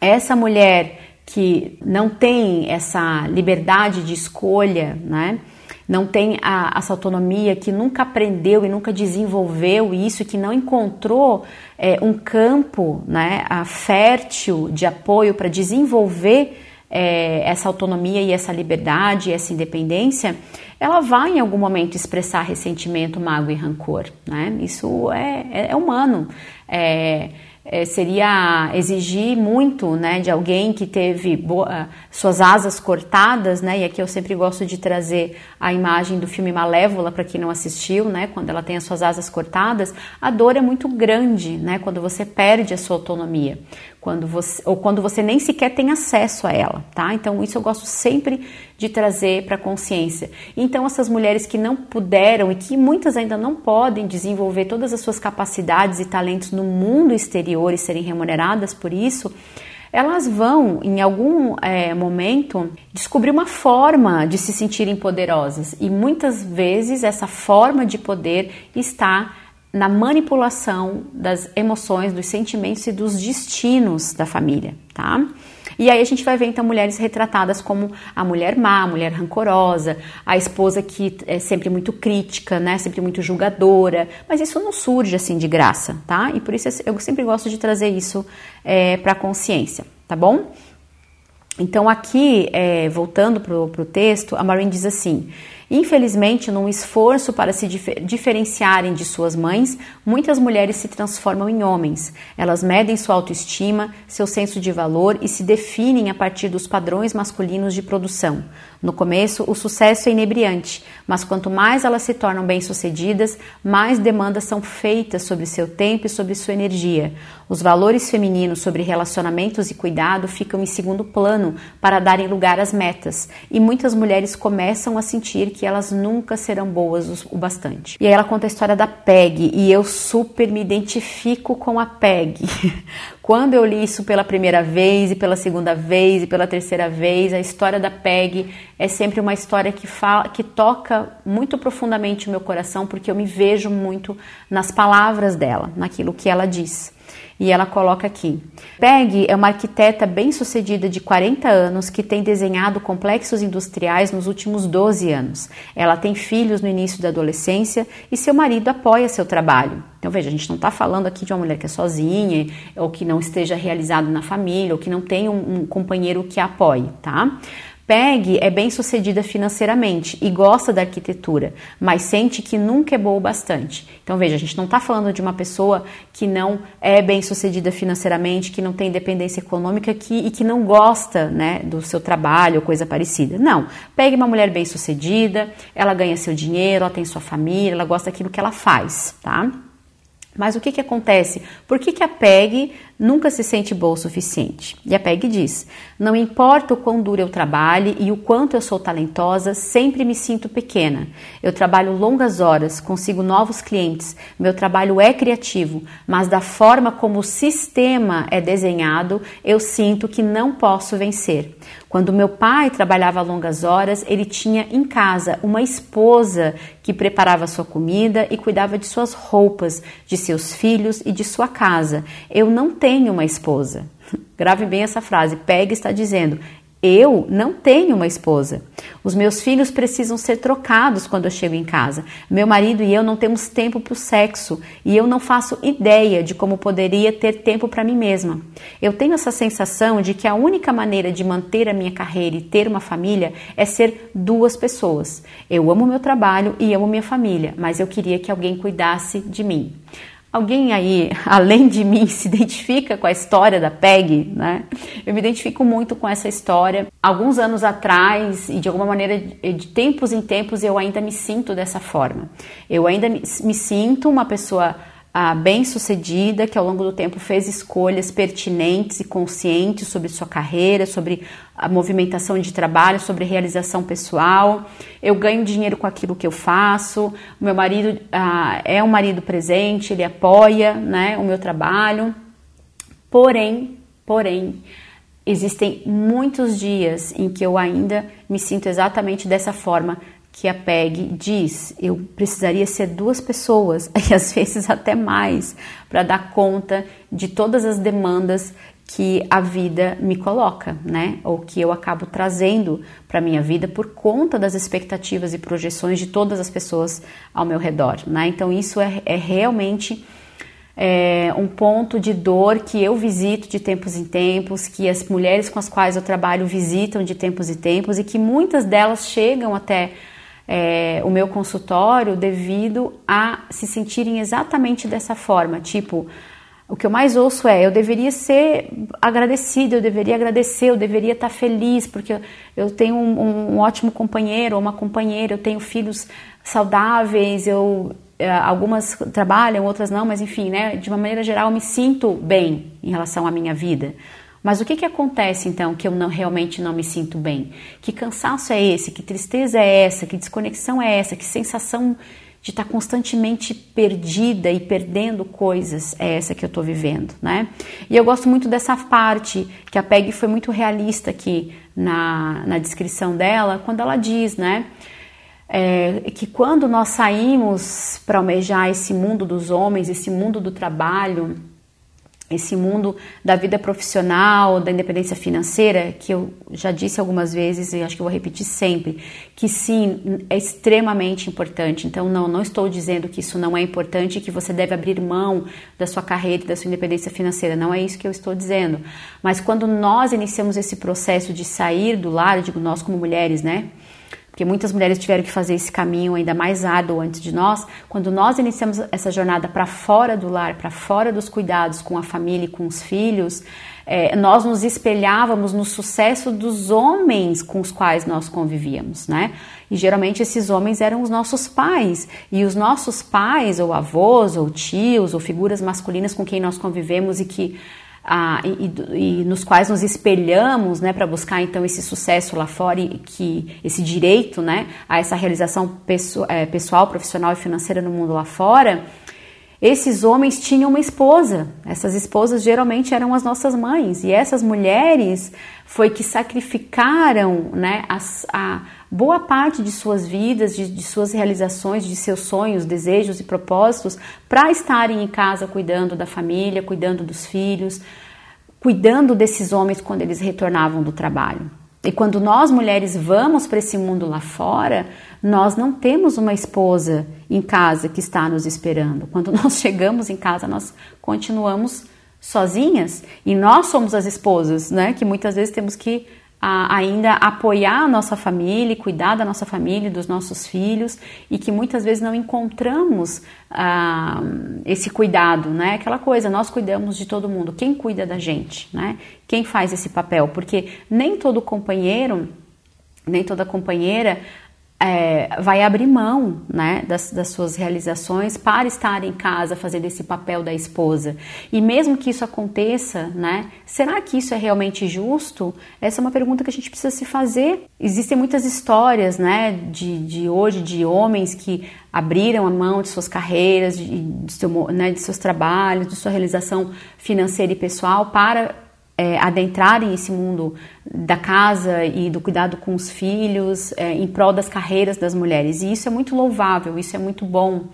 essa mulher que não tem essa liberdade de escolha, né? Não tem a, essa autonomia, que nunca aprendeu e nunca desenvolveu isso, que não encontrou é, um campo né, fértil de apoio para desenvolver é, essa autonomia e essa liberdade, essa independência, ela vai em algum momento expressar ressentimento, mágoa e rancor. Né? Isso é, é, é humano. É, é, seria exigir muito né, de alguém que teve boa, ah, suas asas cortadas, né, e aqui eu sempre gosto de trazer a imagem do filme Malévola para quem não assistiu, né, quando ela tem as suas asas cortadas, a dor é muito grande, né, quando você perde a sua autonomia, quando você, ou quando você nem sequer tem acesso a ela, tá? Então isso eu gosto sempre de trazer para a consciência. Então, essas mulheres que não puderam e que muitas ainda não podem desenvolver todas as suas capacidades e talentos no mundo exterior e serem remuneradas por isso, elas vão, em algum é, momento, descobrir uma forma de se sentirem poderosas. E muitas vezes essa forma de poder está na manipulação das emoções, dos sentimentos e dos destinos da família, tá? E aí a gente vai ver então mulheres retratadas como a mulher má, a mulher rancorosa, a esposa que é sempre muito crítica, né, sempre muito julgadora, mas isso não surge assim de graça, tá? E por isso eu sempre gosto de trazer isso é, para a consciência, tá bom? Então aqui, é, voltando para o texto, a Maureen diz assim: Infelizmente, num esforço para se dif diferenciarem de suas mães, muitas mulheres se transformam em homens. Elas medem sua autoestima, seu senso de valor e se definem a partir dos padrões masculinos de produção. No começo, o sucesso é inebriante, mas quanto mais elas se tornam bem-sucedidas, mais demandas são feitas sobre seu tempo e sobre sua energia. Os valores femininos sobre relacionamentos e cuidado ficam em segundo plano para darem lugar às metas, e muitas mulheres começam a sentir que elas nunca serão boas o bastante. E aí ela conta a história da Peg, e eu super me identifico com a Peg. Quando eu li isso pela primeira vez, e pela segunda vez, e pela terceira vez, a história da Peg é sempre uma história que, fala, que toca muito profundamente o meu coração, porque eu me vejo muito nas palavras dela, naquilo que ela diz. E ela coloca aqui: Peg é uma arquiteta bem-sucedida de 40 anos que tem desenhado complexos industriais nos últimos 12 anos. Ela tem filhos no início da adolescência e seu marido apoia seu trabalho. Então, veja, a gente não está falando aqui de uma mulher que é sozinha, ou que não esteja realizado na família, ou que não tem um, um companheiro que a apoie, tá? Peg é bem sucedida financeiramente e gosta da arquitetura, mas sente que nunca é boa o bastante. Então veja, a gente não está falando de uma pessoa que não é bem sucedida financeiramente, que não tem independência econômica que, e que não gosta né, do seu trabalho ou coisa parecida. Não. Pegue uma mulher bem sucedida, ela ganha seu dinheiro, ela tem sua família, ela gosta daquilo que ela faz, tá? Mas o que, que acontece? Por que, que a PEG nunca se sente boa o suficiente? E a PEG diz: Não importa o quão duro eu trabalhe e o quanto eu sou talentosa, sempre me sinto pequena. Eu trabalho longas horas, consigo novos clientes, meu trabalho é criativo, mas da forma como o sistema é desenhado, eu sinto que não posso vencer. Quando meu pai trabalhava longas horas, ele tinha em casa uma esposa que preparava sua comida e cuidava de suas roupas, de seus filhos e de sua casa. Eu não uma esposa. Grave bem essa frase. Peg está dizendo: eu não tenho uma esposa. Os meus filhos precisam ser trocados quando eu chego em casa. Meu marido e eu não temos tempo para o sexo e eu não faço ideia de como poderia ter tempo para mim mesma. Eu tenho essa sensação de que a única maneira de manter a minha carreira e ter uma família é ser duas pessoas. Eu amo meu trabalho e amo minha família, mas eu queria que alguém cuidasse de mim. Alguém aí, além de mim, se identifica com a história da PEG, né? Eu me identifico muito com essa história. Alguns anos atrás, e de alguma maneira, de tempos em tempos, eu ainda me sinto dessa forma. Eu ainda me, sinto uma pessoa ah, bem-sucedida, que ao longo do tempo fez escolhas pertinentes e conscientes sobre sua carreira, sobre a movimentação de trabalho, sobre realização pessoal. Eu ganho dinheiro com aquilo que eu faço. Meu marido ah, é um marido presente, ele apoia né, o meu trabalho. Porém, porém, existem muitos dias em que eu ainda me sinto exatamente dessa forma, que a PEG diz, eu precisaria ser duas pessoas, e às vezes até mais, para dar conta de todas as demandas que a vida me coloca, né? Ou que eu acabo trazendo para minha vida por conta das expectativas e projeções de todas as pessoas ao meu redor, né? Então isso é, é realmente é, um ponto de dor que eu visito de tempos em tempos, que as mulheres com as quais eu trabalho visitam de tempos em tempos e que muitas delas chegam até é, o meu consultório devido a se sentirem exatamente dessa forma. Tipo, o que eu mais ouço é: eu deveria ser agradecida, eu deveria agradecer, eu deveria estar feliz, porque eu tenho um, um ótimo companheiro ou uma companheira, eu tenho filhos saudáveis, eu é, algumas trabalham, outras não, mas enfim, né, de uma maneira geral, eu me sinto bem em relação à minha vida. Mas o que, que acontece então que eu não, realmente não me sinto bem? Que cansaço é esse? Que tristeza é essa? Que desconexão é essa? Que sensação de estar constantemente perdida e perdendo coisas é essa que eu estou vivendo, né? E eu gosto muito dessa parte que a Peg foi muito realista aqui na, na descrição dela, quando ela diz, né? É, que quando nós saímos para almejar esse mundo dos homens, esse mundo do trabalho, esse mundo da vida profissional, da independência financeira, que eu já disse algumas vezes e acho que vou repetir sempre, que sim, é extremamente importante. Então, não, não estou dizendo que isso não é importante e que você deve abrir mão da sua carreira e da sua independência financeira. Não é isso que eu estou dizendo. Mas quando nós iniciamos esse processo de sair do lar, digo nós como mulheres, né? Porque muitas mulheres tiveram que fazer esse caminho ainda mais árduo antes de nós. Quando nós iniciamos essa jornada para fora do lar, para fora dos cuidados com a família e com os filhos, é, nós nos espelhávamos no sucesso dos homens com os quais nós convivíamos, né? E geralmente esses homens eram os nossos pais. E os nossos pais, ou avós, ou tios, ou figuras masculinas com quem nós convivemos e que ah, e, e, nos quais nos espelhamos, né, para buscar então esse sucesso lá fora e que esse direito, né, a essa realização pessoal, é, pessoal, profissional e financeira no mundo lá fora. Esses homens tinham uma esposa. Essas esposas geralmente eram as nossas mães e essas mulheres foi que sacrificaram, né, as, a boa parte de suas vidas, de, de suas realizações, de seus sonhos, desejos e propósitos para estarem em casa cuidando da família, cuidando dos filhos, cuidando desses homens quando eles retornavam do trabalho. E quando nós mulheres vamos para esse mundo lá fora, nós não temos uma esposa em casa que está nos esperando. Quando nós chegamos em casa, nós continuamos sozinhas e nós somos as esposas, né? Que muitas vezes temos que a, ainda apoiar a nossa família, cuidar da nossa família, dos nossos filhos e que muitas vezes não encontramos ah, esse cuidado, né? Aquela coisa, nós cuidamos de todo mundo. Quem cuida da gente, né? Quem faz esse papel? Porque nem todo companheiro, nem toda companheira é, vai abrir mão né, das, das, suas realizações para estar em casa fazendo esse papel da esposa. E mesmo que isso aconteça, né, será que isso é realmente justo? Essa é uma pergunta que a gente precisa se fazer. Existem muitas histórias né, de, de hoje de homens que abriram a mão de suas carreiras, de, de, seu, né, de seus trabalhos, de sua realização financeira e pessoal para é, adentrarem esse mundo da casa e do cuidado com os filhos é, em prol das carreiras das mulheres. E isso é muito louvável, isso é muito bom.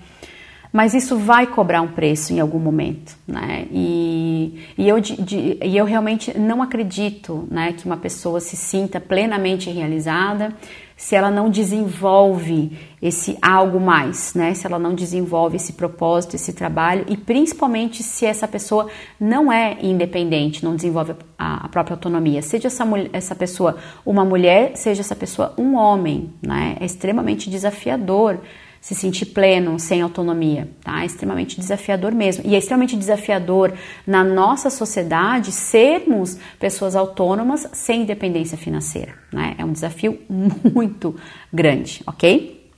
Mas isso vai cobrar um preço em algum momento, né? E, e, eu, de, e eu realmente não acredito né, que uma pessoa se sinta plenamente realizada se ela não desenvolve esse algo mais, né? Se ela não desenvolve esse propósito, esse trabalho e principalmente se essa pessoa não é independente, não desenvolve a, própria autonomia. Seja essa, essa pessoa uma mulher, seja essa pessoa um homem, né? É extremamente desafiador se sentir pleno, sem autonomia, tá? É extremamente desafiador mesmo. E é extremamente desafiador na nossa sociedade sermos pessoas autônomas sem independência financeira, né? É um desafio muito grande, ok?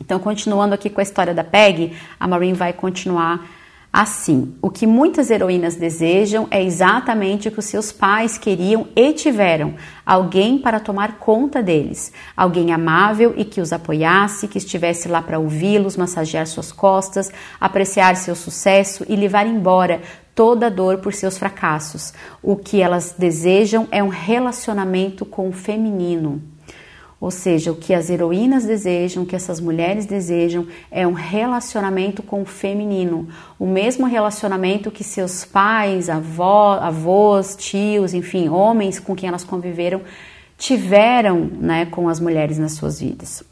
Então, continuando aqui com a história da Peg, a Maureen vai continuar Assim, o que muitas heroínas desejam é exatamente o que os seus pais queriam e tiveram: alguém para tomar conta deles, alguém amável e que os apoiasse, que estivesse lá para ouvi-los, massagear suas costas, apreciar seu sucesso e levar embora toda a dor por seus fracassos. O que elas desejam é um relacionamento com o feminino. Ou seja, o que as heroínas desejam, o que essas mulheres desejam é um relacionamento com o feminino, o mesmo relacionamento que seus pais, avó, avós, tios, enfim, homens com quem elas conviveram tiveram né, com as mulheres nas suas vidas.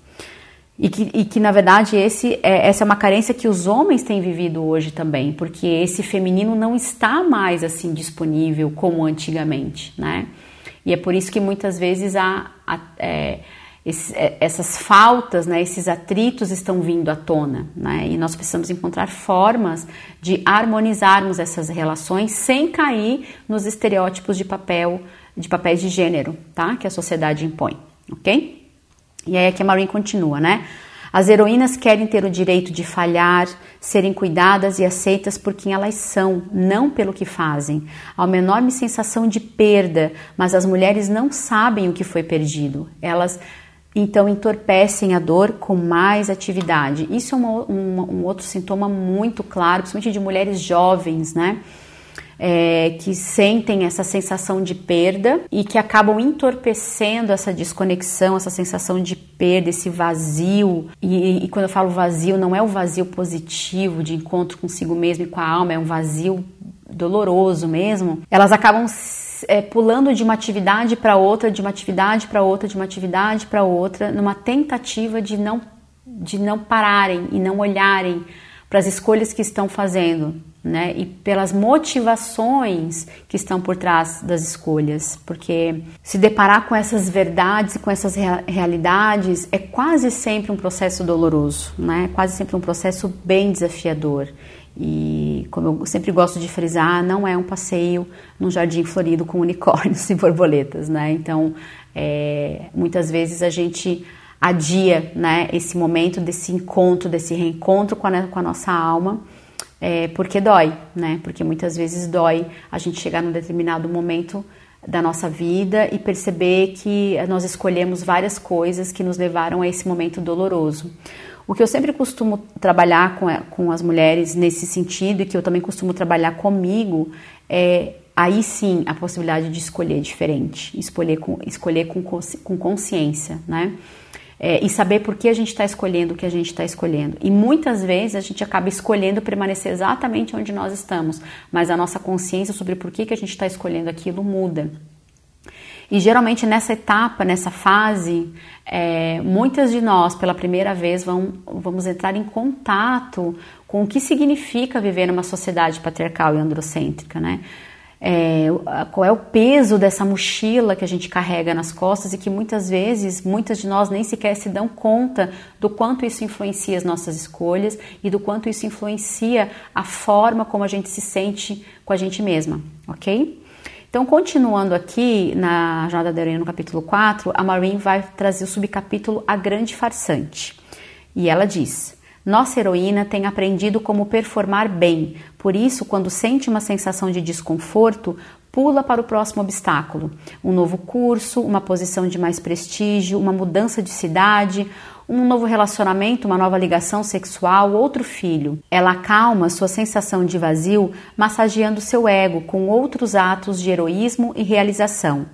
E que, e que na verdade esse é, essa é uma carência que os homens têm vivido hoje também, porque esse feminino não está mais assim disponível como antigamente, né? E é por isso que muitas vezes há é, é, essas faltas, né, esses atritos estão vindo à tona, né, e nós precisamos encontrar formas de harmonizarmos essas relações sem cair nos estereótipos de papel, de papéis de gênero, tá, que a sociedade impõe, ok? E aí aqui a Maureen continua, né? As heroínas querem ter o direito de falhar, serem cuidadas e aceitas por quem elas são, não pelo que fazem. Há uma enorme sensação de perda, mas as mulheres não sabem o que foi perdido. Elas então entorpecem a dor com mais atividade. Isso é uma, um, outro sintoma muito claro, principalmente de mulheres jovens, né? é, que sentem essa sensação de perda e que acabam entorpecendo essa desconexão, essa sensação de perda, esse vazio. E, e quando eu falo vazio, não é o vazio positivo de encontro consigo mesmo e com a alma, é um vazio doloroso mesmo. Elas acabam é, pulando de uma atividade para outra, de uma atividade para outra, de uma atividade para outra, numa tentativa de não, de não pararem e não olharem para as escolhas que estão fazendo, né? E pelas motivações que estão por trás das escolhas, porque se deparar com essas verdades e com essas realidades é quase sempre um processo doloroso, né? Quase sempre um processo bem desafiador. E como eu sempre gosto de frisar, não é um passeio num jardim florido com unicórnios e borboletas, né? Então, é, muitas vezes a gente adia, né, esse momento desse encontro, desse reencontro com a, com a nossa alma é, porque dói, né? Porque muitas vezes dói a gente chegar num determinado momento da nossa vida e perceber que nós escolhemos várias coisas que nos levaram a esse momento doloroso. O que eu sempre costumo trabalhar com, com as mulheres nesse sentido e que eu também costumo trabalhar comigo é aí sim a possibilidade de escolher diferente, escolher com, escolher com, com consciência, né? é, e saber por que a gente está escolhendo o que a gente está escolhendo. E muitas vezes a gente acaba escolhendo permanecer exatamente onde nós estamos, mas a nossa consciência sobre por que, que a gente está escolhendo aquilo muda. E geralmente nessa etapa, nessa fase, é, muitas de nós, pela primeira vez, vão, vamos entrar em contato com o que significa viver numa sociedade patriarcal e androcêntrica, né? é, qual é o peso dessa mochila que a gente carrega nas costas e que muitas vezes, muitas de nós nem sequer se dão conta do quanto isso influencia as nossas escolhas e do quanto isso influencia a forma como a gente se sente com a gente mesma, ok? Então, continuando aqui na Jornada da Heroína, no capítulo 4, a Maureen vai trazer o subcapítulo A Grande Farsante. E ela diz: nossa heroína tem aprendido como performar bem, por isso, quando sente uma sensação de desconforto, pula para o próximo obstáculo. Um novo curso, uma posição de mais prestígio, uma mudança de cidade, um novo relacionamento, uma nova ligação sexual, outro filho. Ela acalma sua sensação de vazio, massageando seu ego com outros atos de heroísmo e realização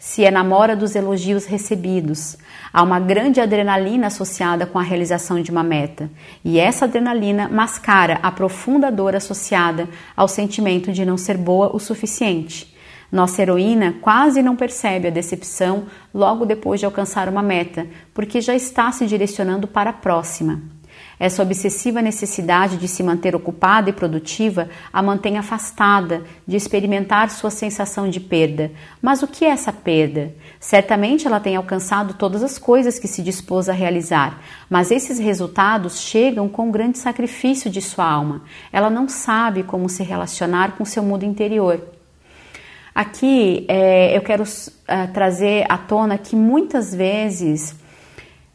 se enamora dos elogios recebidos. Há uma grande adrenalina associada com a realização de uma meta, e essa adrenalina mascara a profunda dor associada ao sentimento de não ser boa o suficiente. Nossa heroína quase não percebe a decepção logo depois de alcançar uma meta, porque já está se direcionando para a próxima. Essa obsessiva necessidade de se manter ocupada e produtiva a mantém afastada de experimentar sua sensação de perda. Mas o que é essa perda? Certamente ela tem alcançado todas as coisas que se dispôs a realizar, mas esses resultados chegam com grande sacrifício de sua alma. Ela não sabe como se relacionar com seu mundo interior. Aqui é, eu quero é, trazer à tona que muitas vezes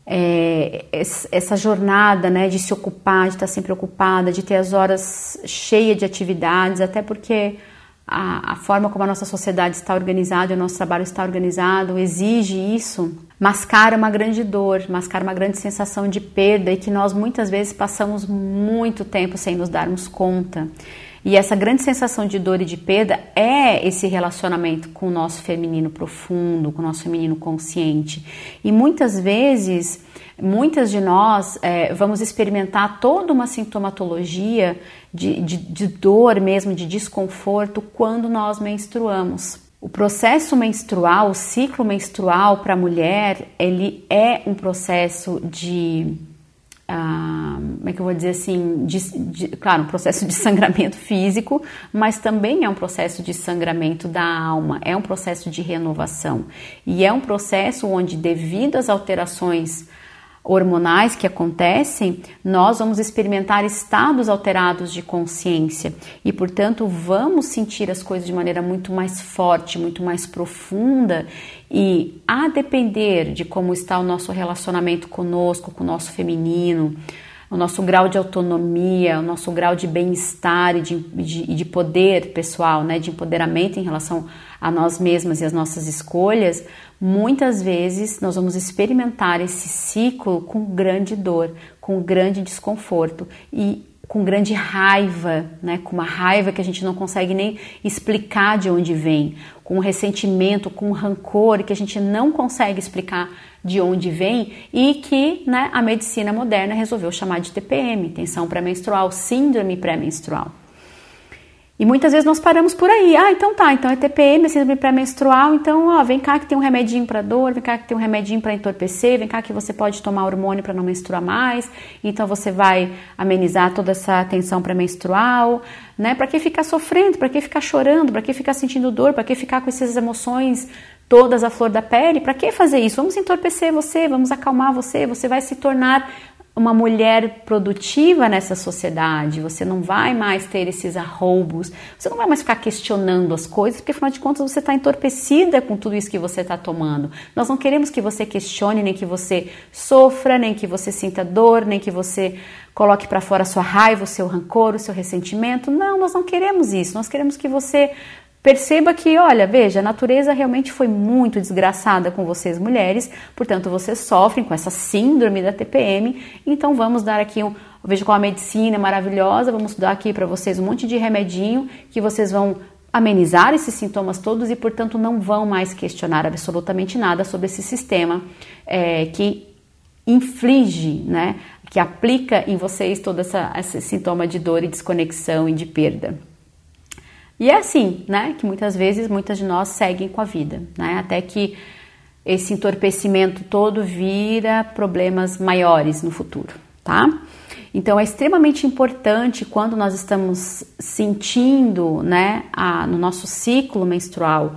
é, essa jornada né, de se ocupar, de estar sempre ocupada, de ter as horas cheias de atividades, até porque a, a, forma como a nossa sociedade está organizada, o nosso trabalho está organizado, exige isso, mascara uma grande dor, mascara uma grande sensação de perda e que nós muitas vezes passamos muito tempo sem nos darmos conta. E essa grande sensação de dor e de perda é esse relacionamento com o nosso feminino profundo, com o nosso feminino consciente. E muitas vezes, muitas de nós é, vamos experimentar toda uma sintomatologia de, de, de dor mesmo, de desconforto, quando nós menstruamos. O processo menstrual, o ciclo menstrual para a mulher, ele é um processo de ah, como é que eu vou dizer assim, de, de, claro, um processo de sangramento físico, mas também é um processo de sangramento da alma, é um processo de renovação e é um processo onde, devido às alterações hormonais que acontecem, nós vamos experimentar estados alterados de consciência e, portanto, vamos sentir as coisas de maneira muito mais forte, muito mais profunda. E a depender de como está o nosso relacionamento conosco, com o nosso feminino, o nosso grau de autonomia, o nosso grau de bem-estar e de, de, de, poder pessoal, né, de empoderamento em relação a nós mesmas e as nossas escolhas, muitas vezes nós vamos experimentar esse ciclo com grande dor, com grande desconforto e com grande raiva, né? com uma raiva que a gente não consegue nem explicar de onde vem, com ressentimento, com rancor que a gente não consegue explicar de onde vem e que né, a medicina moderna resolveu chamar de TPM, tensão pré-menstrual, síndrome pré-menstrual. E muitas vezes nós paramos por aí. Ah, então tá, então é TPM, é síndrome pré-menstrual, então ó, vem cá que tem um remedinho para dor, vem cá que tem um remedinho para entorpecer, vem cá que você pode tomar hormônio para não menstruar mais. Então você vai amenizar toda essa tensão pré-menstrual, né? Para que ficar sofrendo? Para que ficar chorando? Para que ficar sentindo dor? Para que ficar com essas emoções todas à flor da pele? Para que fazer isso? Vamos entorpecer você, vamos acalmar você, você vai se tornar uma mulher produtiva nessa sociedade, você não vai mais ter esses arroubos, você não vai mais ficar questionando as coisas, porque afinal de contas você está entorpecida com tudo isso que você está tomando. Nós não queremos que você questione, nem que você sofra, nem que você sinta dor, nem que você coloque para fora a sua raiva, o seu rancor, o seu ressentimento. Não, nós não queremos isso. Nós queremos que você Perceba que, olha, veja, a natureza realmente foi muito desgraçada com vocês mulheres, portanto vocês sofrem com essa síndrome da TPM, então vamos dar aqui um, veja como a medicina é maravilhosa, vamos dar aqui para vocês um monte de remedinho que vocês vão amenizar esses sintomas todos e, portanto, não vão mais questionar absolutamente nada sobre esse sistema é, que inflige, né, que aplica em vocês todo essa, esse sintoma de dor e desconexão e de perda. E é assim, né, que muitas vezes muitas de nós seguem com a vida, né, até que esse entorpecimento todo vira problemas maiores no futuro, tá? Então é extremamente importante quando nós estamos sentindo, né, a, no nosso ciclo menstrual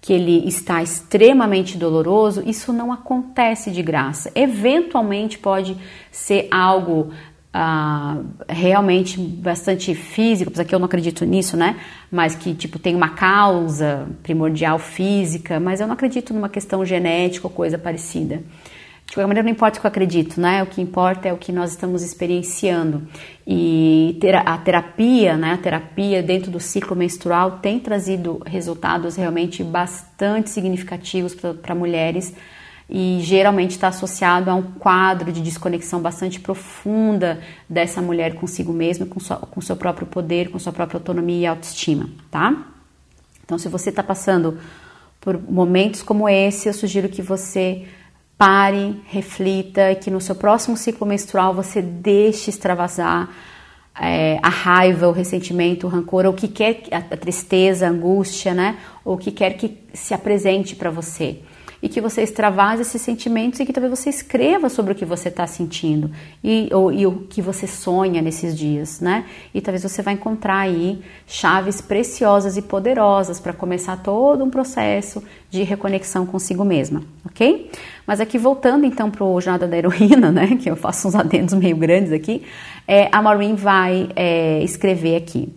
que ele está extremamente doloroso, isso não acontece de graça. Eventualmente pode ser algo Uh, realmente bastante físico, apesar que eu não acredito nisso, né? Mas que tipo tem uma causa primordial física, mas eu não acredito numa questão genética ou coisa parecida. De qualquer maneira, não importa o que eu acredito, né? O que importa é o que nós estamos experienciando. E a terapia, né? A terapia dentro do ciclo menstrual tem trazido resultados realmente bastante significativos para mulheres e geralmente está associado a um quadro de desconexão bastante profunda dessa mulher consigo mesma, com, sua, com seu próprio poder, com sua própria autonomia e autoestima, tá? Então, se você está passando por momentos como esse, eu sugiro que você pare, reflita e que no seu próximo ciclo menstrual você deixe extravasar é, a raiva, o ressentimento, o rancor, ou o que quer, a, tristeza, a angústia, né? Ou o que quer que se apresente para você e que você extravase esses sentimentos e que talvez você escreva sobre o que você está sentindo e, ou, e o que você sonha nesses dias, né? E talvez você vai encontrar aí chaves preciosas e poderosas para começar todo um processo de reconexão consigo mesma, ok? Mas aqui voltando então para o Jornada da Heroína, né? Que eu faço uns adendos meio grandes aqui, é, a Maureen vai é, escrever aqui.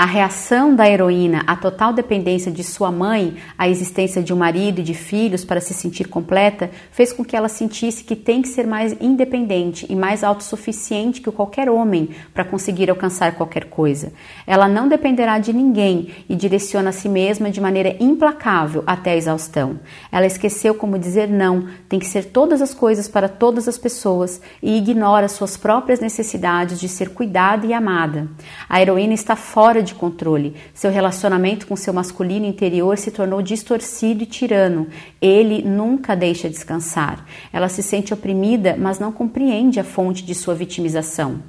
A reação da heroína à total dependência de sua mãe, à existência de um marido e de filhos para se sentir completa, fez com que ela sentisse que tem que ser mais independente e mais autossuficiente que qualquer homem para conseguir alcançar qualquer coisa. Ela não dependerá de ninguém e direciona a si mesma de maneira implacável até a exaustão. Ela esqueceu como dizer não, tem que ser todas as coisas para todas as pessoas e ignora suas próprias necessidades de ser cuidada e amada. A heroína está fora de de controle. Seu relacionamento com seu masculino interior se tornou distorcido e tirano. Ele nunca deixa descansar. Ela se sente oprimida, mas não compreende a fonte de sua vitimização.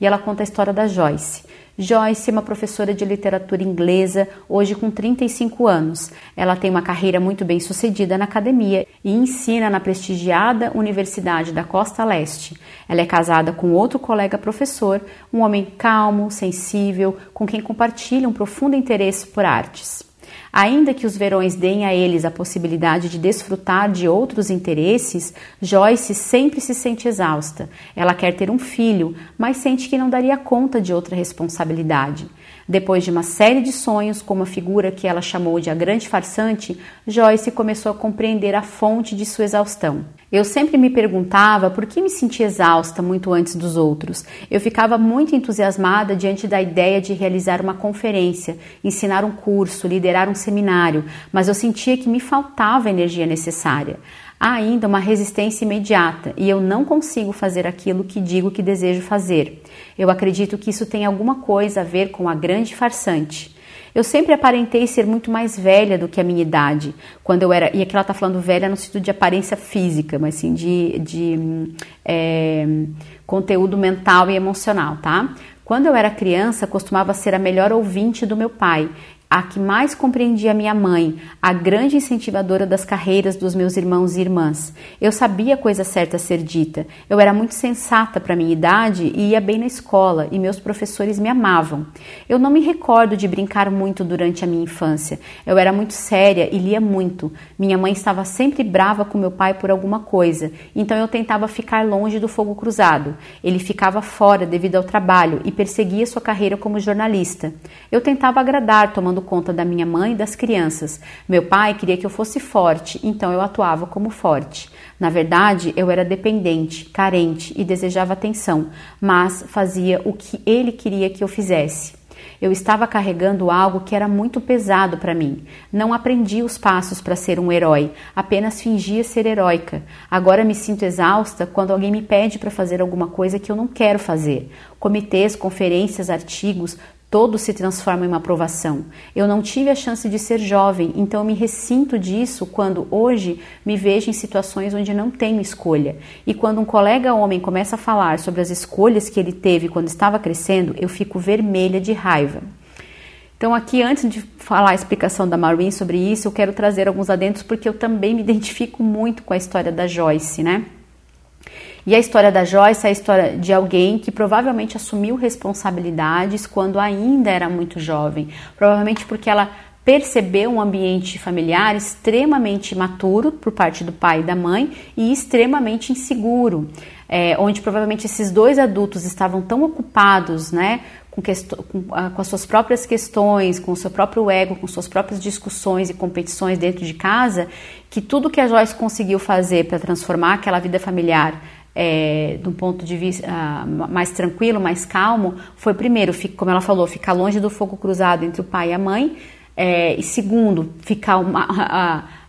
E ela conta a história da Joyce. Joyce é uma professora de literatura inglesa, hoje com 35 anos. Ela tem uma carreira muito bem sucedida na academia e ensina na prestigiada Universidade da Costa Leste. Ela é casada com outro colega professor, um homem calmo, sensível, com quem compartilha um profundo interesse por artes. Ainda que os verões deem a eles a possibilidade de desfrutar de outros interesses, Joyce sempre se sente exausta. Ela quer ter um filho, mas sente que não daria conta de outra responsabilidade. Depois de uma série de sonhos com uma figura que ela chamou de a grande farsante, Joyce começou a compreender a fonte de sua exaustão. Eu sempre me perguntava por que me sentia exausta muito antes dos outros. Eu ficava muito entusiasmada diante da ideia de realizar uma conferência, ensinar um curso, liderar um seminário, mas eu sentia que me faltava a energia necessária. Há ainda uma resistência imediata e eu não consigo fazer aquilo que digo que desejo fazer. Eu acredito que isso tem alguma coisa a ver com a grande farsante. Eu sempre aparentei ser muito mais velha do que a minha idade. Quando eu era. E aqui ela está falando velha no sentido de aparência física, mas sim de, de é, conteúdo mental e emocional, tá? Quando eu era criança, costumava ser a melhor ouvinte do meu pai a que mais compreendia minha mãe, a grande incentivadora das carreiras dos meus irmãos e irmãs. Eu sabia a coisa certa a ser dita. Eu era muito sensata para minha idade e ia bem na escola, e meus professores me amavam. Eu não me recordo de brincar muito durante a minha infância. Eu era muito séria e lia muito. Minha mãe estava sempre brava com meu pai por alguma coisa, então eu tentava ficar longe do fogo cruzado. Ele ficava fora devido ao trabalho e perseguia sua carreira como jornalista. Eu tentava agradar, tomando conta da minha mãe e das crianças. Meu pai queria que eu fosse forte, então eu atuava como forte. Na verdade, eu era dependente, carente e desejava atenção, mas fazia o que ele queria que eu fizesse. Eu estava carregando algo que era muito pesado para mim. Não aprendi os passos para ser um herói, apenas fingia ser heróica. Agora me sinto exausta quando alguém me pede para fazer alguma coisa que eu não quero fazer. Comitês, conferências, artigos, Todo se transforma em uma aprovação. Eu não tive a chance de ser jovem, então me ressinto disso quando hoje me vejo em situações onde não tenho escolha. E quando um colega homem começa a falar sobre as escolhas que ele teve quando estava crescendo, eu fico vermelha de raiva. Então, aqui, antes de falar a explicação da Maureen sobre isso, eu quero trazer alguns adentos porque eu também me identifico muito com a história da Joyce, né? E a história da Joyce é a história de alguém que provavelmente assumiu responsabilidades quando ainda era muito jovem, provavelmente porque ela percebeu um ambiente familiar extremamente maturo por parte do pai e da mãe e extremamente inseguro, é, onde provavelmente esses dois adultos estavam tão ocupados, né, com, com, ah, com, as suas próprias questões, com o seu próprio ego, com suas próprias discussões e competições dentro de casa, que tudo que a Joyce conseguiu fazer para transformar aquela vida familiar é, de um ponto de vista uh, mais tranquilo, mais calmo, foi primeiro, como ela falou, ficar longe do fogo cruzado entre o pai e a mãe, é, e segundo, ficar uma,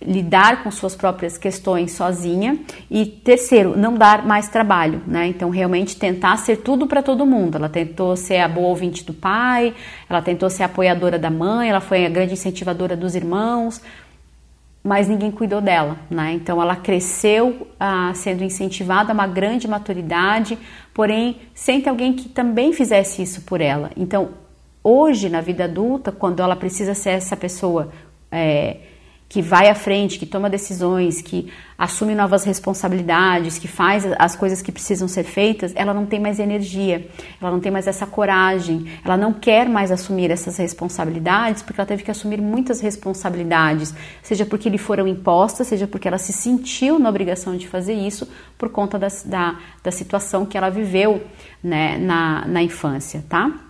lidar com suas próprias questões sozinha e terceiro, não dar mais trabalho, né? Então realmente tentar ser tudo para todo mundo. Ela tentou ser a boa ouvinte do pai, ela tentou ser apoiadora da mãe, ela foi a grande incentivadora dos irmãos, mas ninguém cuidou dela, né? Então ela cresceu ah, sendo incentivada a uma grande maturidade, porém sem ter alguém que também fizesse isso por ela. Então hoje na vida adulta, quando ela precisa ser essa pessoa é, que vai à frente, que toma decisões, que assume novas responsabilidades, que faz as coisas que precisam ser feitas, ela não tem mais energia, ela não tem mais essa coragem, ela não quer mais assumir essas responsabilidades porque ela teve que assumir muitas responsabilidades, seja porque lhe foram impostas, seja porque ela se sentiu na obrigação de fazer isso por conta da, da, da situação que ela viveu né, na, na infância, tá?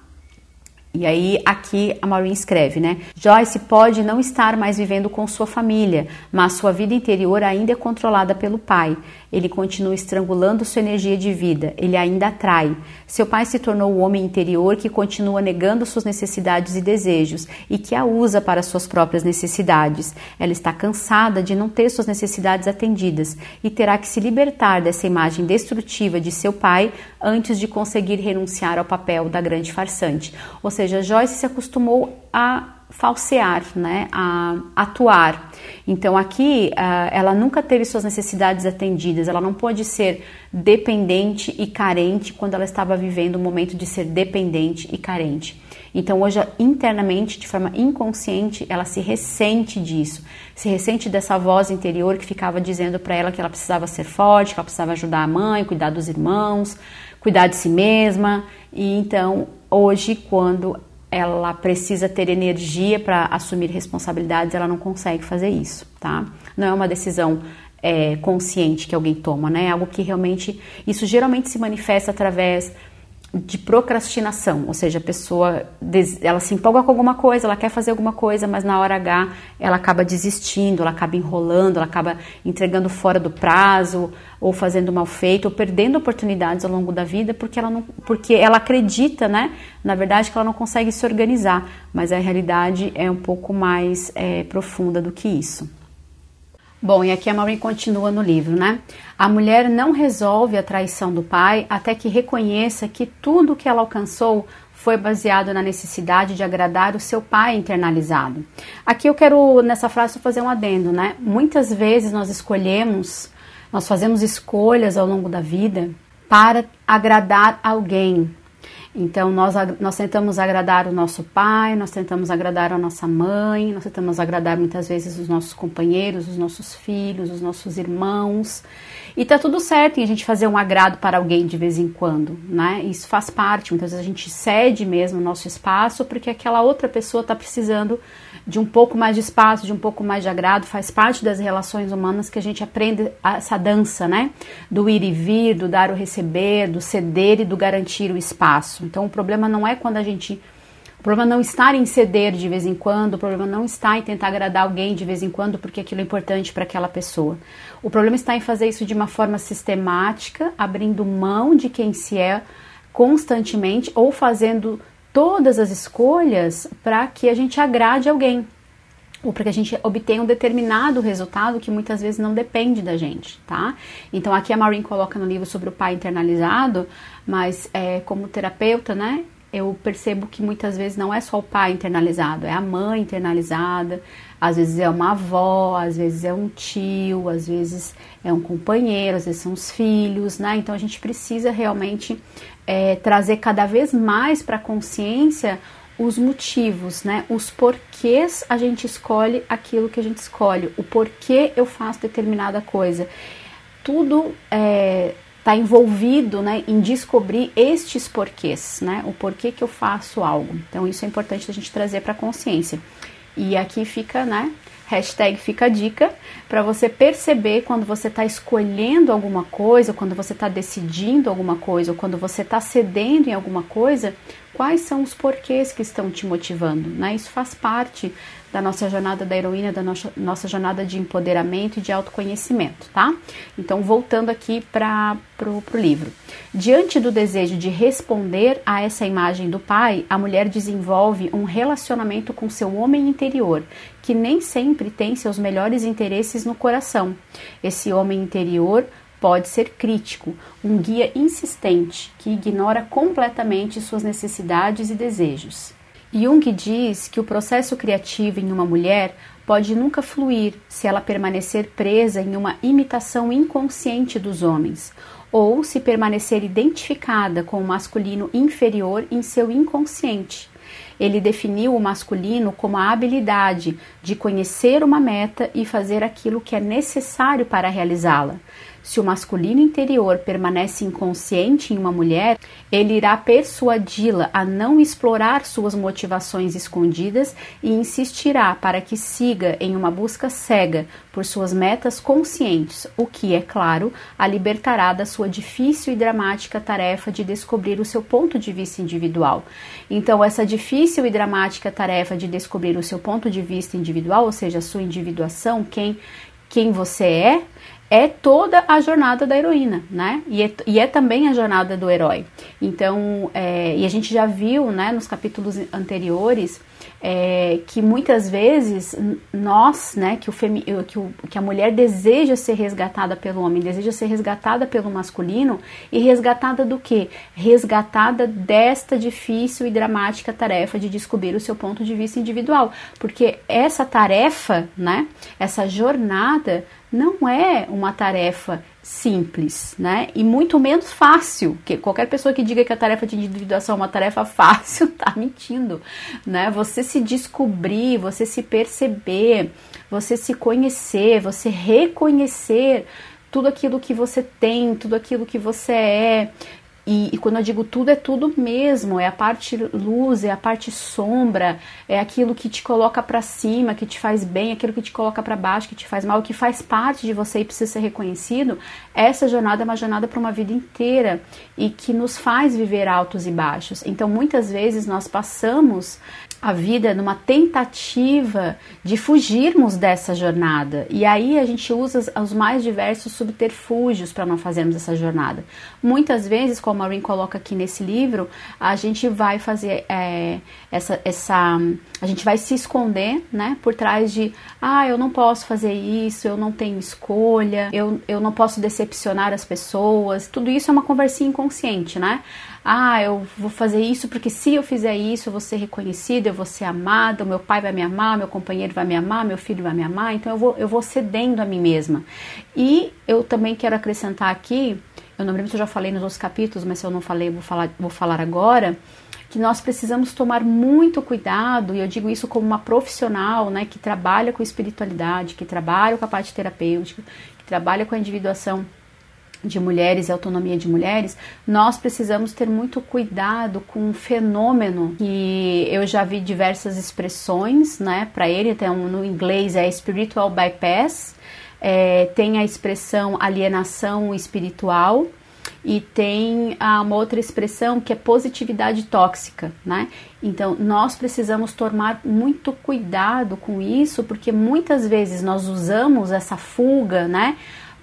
E aí aqui a Maureen escreve, né? Joyce pode não estar mais vivendo com sua família, mas sua vida interior ainda é controlada pelo pai. Ele continua estrangulando sua energia de vida, ele ainda atrai. Seu pai se tornou o homem interior que continua negando suas necessidades e desejos e que a usa para suas próprias necessidades. Ela está cansada de não ter suas necessidades atendidas e terá que se libertar dessa imagem destrutiva de seu pai antes de conseguir renunciar ao papel da grande farsante. Ou seja, Joyce se acostumou a falsear, né, a atuar. Então aqui uh, ela nunca teve suas necessidades atendidas, ela não pôde ser dependente e carente quando ela estava vivendo o um momento de ser dependente e carente. Então hoje internamente, de forma inconsciente, ela se ressente disso, se ressente dessa voz interior que ficava dizendo para ela que ela precisava ser forte, que ela precisava ajudar a mãe, cuidar dos irmãos, cuidar de si mesma. E então hoje, quando ela precisa ter energia para assumir responsabilidades, ela não consegue fazer isso, tá? Não é uma decisão é, consciente que alguém toma, né? É algo que realmente, isso geralmente se manifesta através de procrastinação, ou seja, a pessoa ela se empolga com alguma coisa, ela quer fazer alguma coisa, mas na hora H ela acaba desistindo, ela acaba enrolando, ela acaba entregando fora do prazo, ou fazendo mal feito, ou perdendo oportunidades ao longo da vida porque ela não, porque ela acredita, né? Na verdade, que ela não consegue se organizar, mas a realidade é um pouco mais é, profunda do que isso. Bom, e aqui a Maureen continua no livro, né? A mulher não resolve a traição do pai até que reconheça que tudo que ela alcançou foi baseado na necessidade de agradar o seu pai internalizado. Aqui eu quero, nessa frase, fazer um adendo, né? Muitas vezes nós escolhemos, nós fazemos escolhas ao longo da vida para agradar alguém, então, nós, nós tentamos agradar o nosso pai, nós tentamos agradar a nossa mãe, nós tentamos agradar muitas vezes os nossos companheiros, os nossos filhos, os nossos irmãos. E tá tudo certo em a gente fazer um agrado para alguém de vez em quando, né? Isso faz parte, muitas vezes a gente cede mesmo o nosso espaço porque aquela outra pessoa está precisando de um pouco mais de espaço, de um pouco mais de agrado, faz parte das relações humanas que a gente aprende essa dança, né? Do ir e vir, do dar o receber, do ceder e do garantir o espaço. Então o problema não é quando a gente. O problema não está em ceder de vez em quando, o problema não está em tentar agradar alguém de vez em quando porque aquilo é importante para aquela pessoa. O problema está em fazer isso de uma forma sistemática, abrindo mão de quem se é constantemente ou fazendo todas as escolhas para que a gente agrade alguém ou para que a gente obtenha um determinado resultado que muitas vezes não depende da gente, tá? Então aqui a Maureen coloca no livro sobre o pai internalizado, mas é, como terapeuta, né? Eu percebo que muitas vezes não é só o pai internalizado, é a mãe internalizada, às vezes é uma avó, às vezes é um tio, às vezes é um companheiro, às vezes são os filhos, né? Então a gente precisa realmente é, trazer cada vez mais para a consciência os motivos, né? Os porquês a gente escolhe aquilo que a gente escolhe, o porquê eu faço determinada coisa. Tudo é, está envolvido né, em descobrir estes porquês, né, o porquê que eu faço algo. Então, isso é importante a gente trazer para a consciência. E aqui fica, né, hashtag fica a dica, para você perceber quando você está escolhendo alguma coisa, quando você está decidindo alguma coisa, ou quando você está cedendo em alguma coisa, quais são os porquês que estão te motivando, né? Isso faz parte da nossa jornada da heroína, da nossa, nossa jornada de empoderamento e de autoconhecimento, tá? Então, voltando aqui para o livro. Diante do desejo de responder a essa imagem do pai, a mulher desenvolve um relacionamento com seu homem interior, que nem sempre tem seus melhores interesses no coração. Esse homem interior pode ser crítico, um guia insistente que ignora completamente suas necessidades e desejos. Jung diz que o processo criativo em uma mulher pode nunca fluir se ela permanecer presa em uma imitação inconsciente dos homens, ou se permanecer identificada com o masculino inferior em seu inconsciente. Ele definiu o masculino como a habilidade de conhecer uma meta e fazer aquilo que é necessário para realizá-la. Se o masculino interior permanece inconsciente em uma mulher, ele irá persuadi-la a não explorar suas motivações escondidas e insistirá para que siga em uma busca cega por suas metas conscientes, o que, é claro, a libertará da sua difícil e dramática tarefa de descobrir o seu ponto de vista individual. Então, essa difícil e dramática tarefa de descobrir o seu ponto de vista individual, ou seja, a sua individuação, quem quem você é, é toda a jornada da heroína, né? E é, e é também a jornada do herói. Então, é, e a gente já viu, né, nos capítulos anteriores, é, que muitas vezes nós, né, que, o femi que, o, que a mulher deseja ser resgatada pelo homem, deseja ser resgatada pelo masculino, e resgatada do que? Resgatada desta difícil e dramática tarefa de descobrir o seu ponto de vista individual. Porque essa tarefa, né, essa jornada, não é uma tarefa simples, né? E muito menos fácil. Que qualquer pessoa que diga que a tarefa de individuação é uma tarefa fácil tá mentindo, né? Você se descobrir, você se perceber, você se conhecer, você reconhecer tudo aquilo que você tem, tudo aquilo que você é, E, e, quando eu digo tudo, é tudo mesmo, é a parte luz, é a parte sombra, é aquilo que te coloca para cima, que te faz bem, aquilo que te coloca para baixo, que te faz mal, que faz parte de você e precisa ser reconhecido. Essa jornada é uma jornada para uma vida inteira e que nos faz viver altos e baixos. Então, muitas vezes nós passamos a vida numa tentativa de fugirmos dessa jornada. E aí a gente usa os mais diversos subterfúgios para não fazermos essa jornada. Muitas vezes, como a Maureen coloca aqui nesse livro, a gente vai fazer é, essa, essa. A gente vai se esconder né, por trás de ah, eu não posso fazer isso, eu não tenho escolha, eu, eu não posso decepcionar as pessoas. Tudo isso é uma conversinha inconsciente, né? Ah, eu vou fazer isso porque se eu fizer isso eu vou ser reconhecida, eu vou ser amada, meu pai vai me amar, meu companheiro vai me amar, meu filho vai me amar, então eu vou, eu vou cedendo a mim mesma. E eu também quero acrescentar aqui, eu não lembro se eu já falei nos outros capítulos, mas se eu não falei, vou falar, vou falar agora, que nós precisamos tomar muito cuidado, e eu digo isso como uma profissional, né, que trabalha com espiritualidade, que trabalha com a parte terapêutica, que trabalha com a individuação de mulheres e autonomia de mulheres, nós precisamos ter muito cuidado com um fenômeno que eu já vi diversas expressões, né, para ele, então no inglês é spiritual bypass, é, tem a expressão alienação espiritual e tem ah, uma outra expressão que é positividade tóxica, né? Então nós precisamos tomar muito cuidado com isso, porque muitas vezes nós usamos essa fuga, né?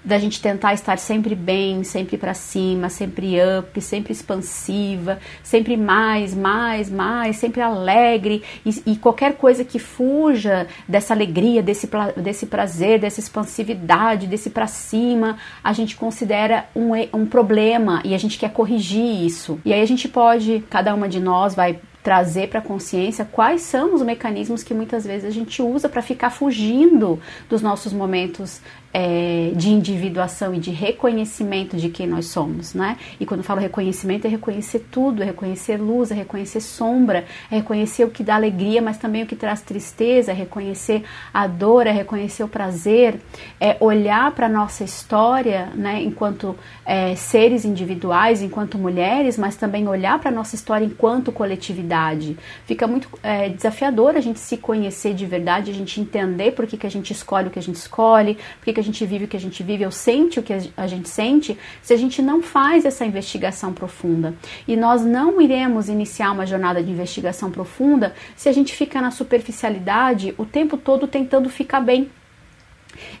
Da gente tentar estar sempre bem, sempre para cima, sempre up, sempre expansiva, sempre mais, mais, mais, sempre alegre e, e, qualquer coisa que fuja dessa alegria, desse, desse prazer, dessa expansividade, desse para cima, a gente considera um, um problema e a gente quer corrigir isso. E aí a gente pode, cada uma de nós vai trazer para a consciência quais são os mecanismos que muitas vezes a gente usa para ficar fugindo dos nossos momentos é, de individuação e de reconhecimento de quem nós somos, né? E quando eu falo reconhecimento, é reconhecer tudo, é reconhecer luz, é reconhecer sombra, é reconhecer o que dá alegria, mas também o que traz tristeza, é reconhecer a dor, é reconhecer o prazer, é olhar para a nossa história, né? Enquanto é, seres individuais, enquanto mulheres, mas também olhar para a nossa história enquanto coletividade. Fica muito é, desafiador a gente se conhecer de verdade, a gente entender por que, que a gente escolhe o que a gente escolhe, por que, que a gente vive o que a gente vive, ou sente o que a gente sente, se a gente não faz essa investigação profunda. E nós não iremos iniciar uma jornada de investigação profunda se a gente fica na superficialidade o tempo todo tentando ficar bem.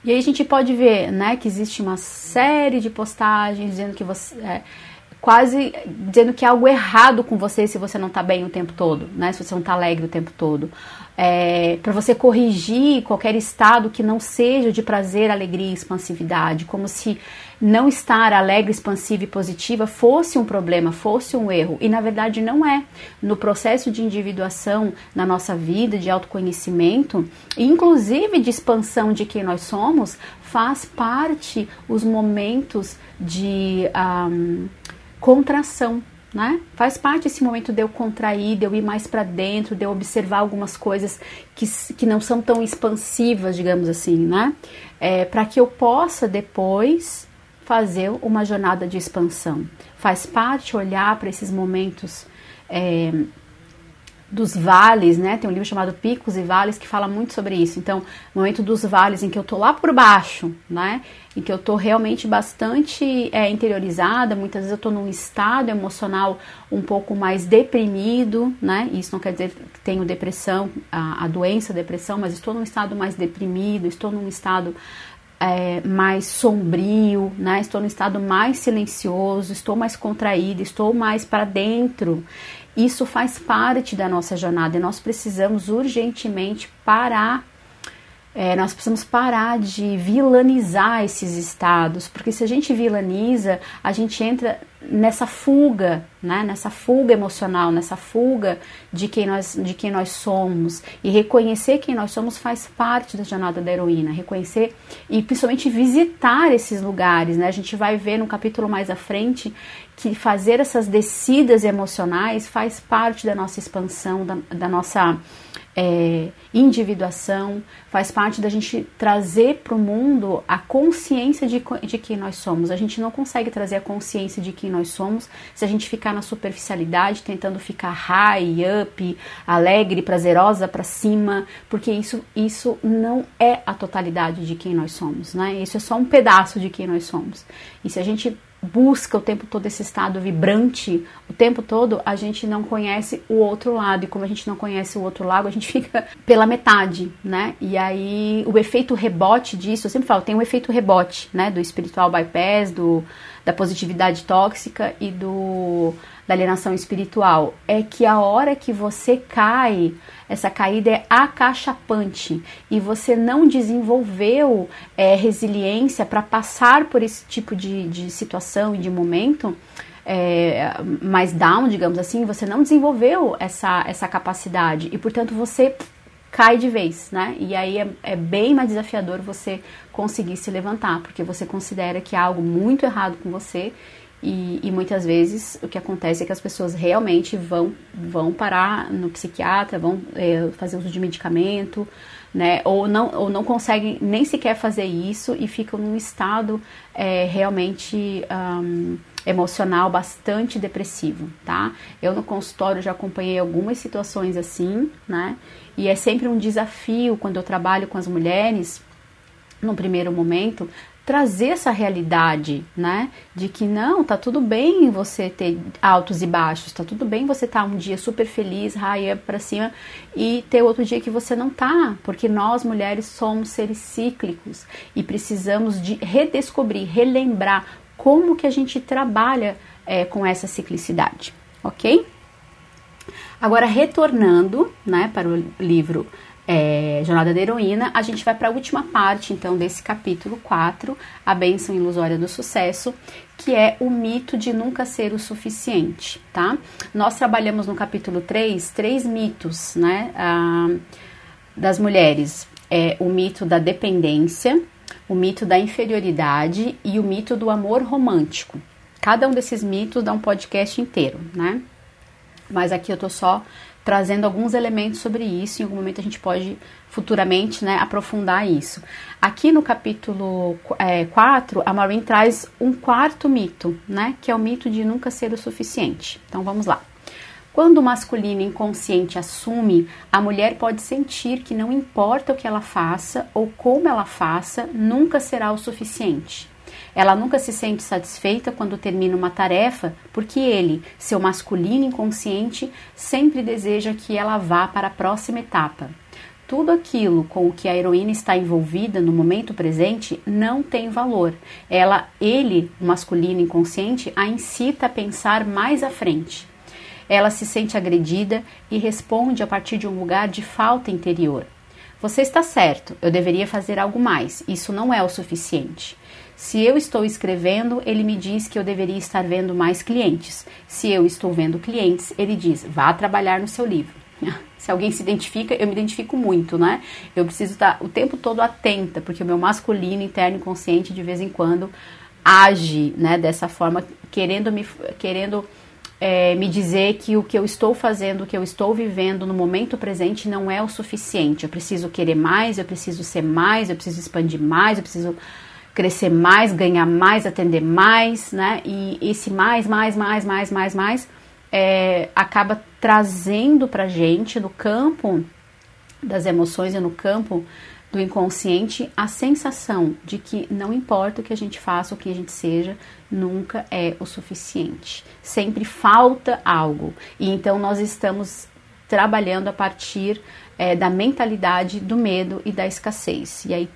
E aí a gente pode ver, né, que existe uma série de postagens dizendo que você é, quase dizendo que há algo errado com você se você não está bem o tempo todo, né? Se você não está alegre o tempo todo é, para você corrigir qualquer estado que não seja de prazer, alegria e expansividade, como se não estar alegre, expansiva e positiva fosse um problema, fosse um erro. E na verdade não é. No processo de individuação na nossa vida, de autoconhecimento, inclusive de expansão de quem nós somos, faz parte os momentos de um, contração né? Faz parte esse momento de eu contrair, de eu ir mais para dentro, de eu observar algumas coisas que, que não são tão expansivas, digamos assim, né? É, para que eu possa depois fazer uma jornada de expansão. Faz parte olhar para esses momentos é, dos vales, né? Tem um livro chamado Picos e Vales que fala muito sobre isso. Então, momento dos vales em que eu tô lá por baixo, né? Em que eu tô realmente bastante é, interiorizada, muitas vezes eu tô num estado emocional um pouco mais deprimido, né? Isso não quer dizer que tenho depressão, a, a doença a depressão, mas estou num estado mais deprimido, estou num estado é, mais sombrio, né? Estou num estado mais silencioso, estou mais contraída, estou mais para dentro. Isso faz parte da nossa jornada e nós precisamos urgentemente parar. É, nós precisamos parar de vilanizar esses estados, porque se a gente vilaniza, a gente entra nessa fuga, né? nessa fuga emocional, nessa fuga de quem, nós, de quem nós somos. E reconhecer quem nós somos faz parte da jornada da heroína. Reconhecer e principalmente visitar esses lugares. Né? A gente vai ver no capítulo mais à frente que fazer essas descidas emocionais faz parte da nossa expansão, da, da nossa é, individuação, faz parte da gente trazer para o mundo a consciência de, de quem nós somos. A gente não consegue trazer a consciência de quem nós somos se a gente ficar na superficialidade, tentando ficar high, up, alegre, prazerosa para cima, porque isso, isso não é a totalidade de quem nós somos, né? Isso é só um pedaço de quem nós somos. E se a gente busca o tempo todo esse estado vibrante, o tempo todo a gente não conhece o outro lado. E como a gente não conhece o outro lado, a gente fica pela metade, né? E aí o efeito rebote disso, eu sempre falo, tem um efeito rebote, né? Do espiritual bypass, do, da positividade tóxica e do da alienação espiritual. É que a hora que você cai, essa caída é acachapante e você não desenvolveu é, resiliência para passar por esse tipo de, de situação e de momento é, mais down, digamos assim, você não desenvolveu essa, essa capacidade e, portanto, você cai de vez, né? E aí é, é, bem mais desafiador você conseguir se levantar, porque você considera que há algo muito errado com você e, e, muitas vezes o que acontece é que as pessoas realmente vão, vão parar no psiquiatra, vão é, fazer uso de medicamento, né? Ou não, ou não conseguem nem sequer fazer isso e ficam num estado é, realmente um, emocional bastante depressivo, tá? Eu no consultório já acompanhei algumas situações assim, né? E é sempre um desafio quando eu trabalho com as mulheres, no primeiro momento, trazer essa realidade, né? De que não, tá tudo bem você ter altos e baixos, tá tudo bem você tá um dia super feliz, raia para cima e ter outro dia que você não tá, porque nós mulheres somos seres cíclicos e precisamos de redescobrir, relembrar como que a gente trabalha é, com essa ciclicidade, ok? Agora retornando, né, para o livro é, Jornada da Heroína, a gente vai para a última parte, então, desse capítulo 4, A Bênção Ilusória do Sucesso, que é o mito de nunca ser o suficiente, tá? Nós trabalhamos no capítulo 3, três mitos, né, das mulheres. É o mito da dependência, o mito da inferioridade e o mito do amor romântico. Cada um desses mitos dá um podcast inteiro, né? Mas aqui eu tô só trazendo alguns elementos sobre isso. Em algum momento a gente pode futuramente né, aprofundar isso. Aqui no capítulo é, 4, a Maureen traz um quarto mito, né, que é o mito de nunca ser o suficiente. Então vamos lá. Quando o masculino inconsciente assume, a mulher pode sentir que não importa o que ela faça ou como ela faça, nunca será o suficiente. Ela nunca se sente satisfeita quando termina uma tarefa, porque ele, seu masculino inconsciente, sempre deseja que ela vá para a próxima etapa. Tudo aquilo com o que a heroína está envolvida no momento presente não tem valor. Ela, ele, o masculino inconsciente, a incita a pensar mais à frente. Ela se sente agredida e responde a partir de um lugar de falta interior. Você está certo, eu deveria fazer algo mais, isso não é o suficiente. Se eu estou escrevendo, ele me diz que eu deveria estar vendo mais clientes. Se eu estou vendo clientes, ele diz: vá trabalhar no seu livro. Se alguém se identifica, eu me identifico muito, né? Eu preciso estar o tempo todo atenta, porque o meu masculino interno inconsciente de vez em quando age, né, dessa forma, querendo me querendo é, me dizer que o que eu estou fazendo, o que eu estou vivendo no momento presente não é o suficiente. Eu preciso querer mais, eu preciso ser mais, eu preciso expandir mais, eu preciso crescer mais, ganhar mais, atender mais, né? E esse mais, mais, mais, mais, mais, mais é, acaba trazendo pra gente no campo das emoções e no campo do inconsciente a sensação de que não importa o que a gente faça, o que a gente seja, nunca é o suficiente. Sempre falta algo. E então nós estamos trabalhando a partir é, da mentalidade do medo e da escassez. E aí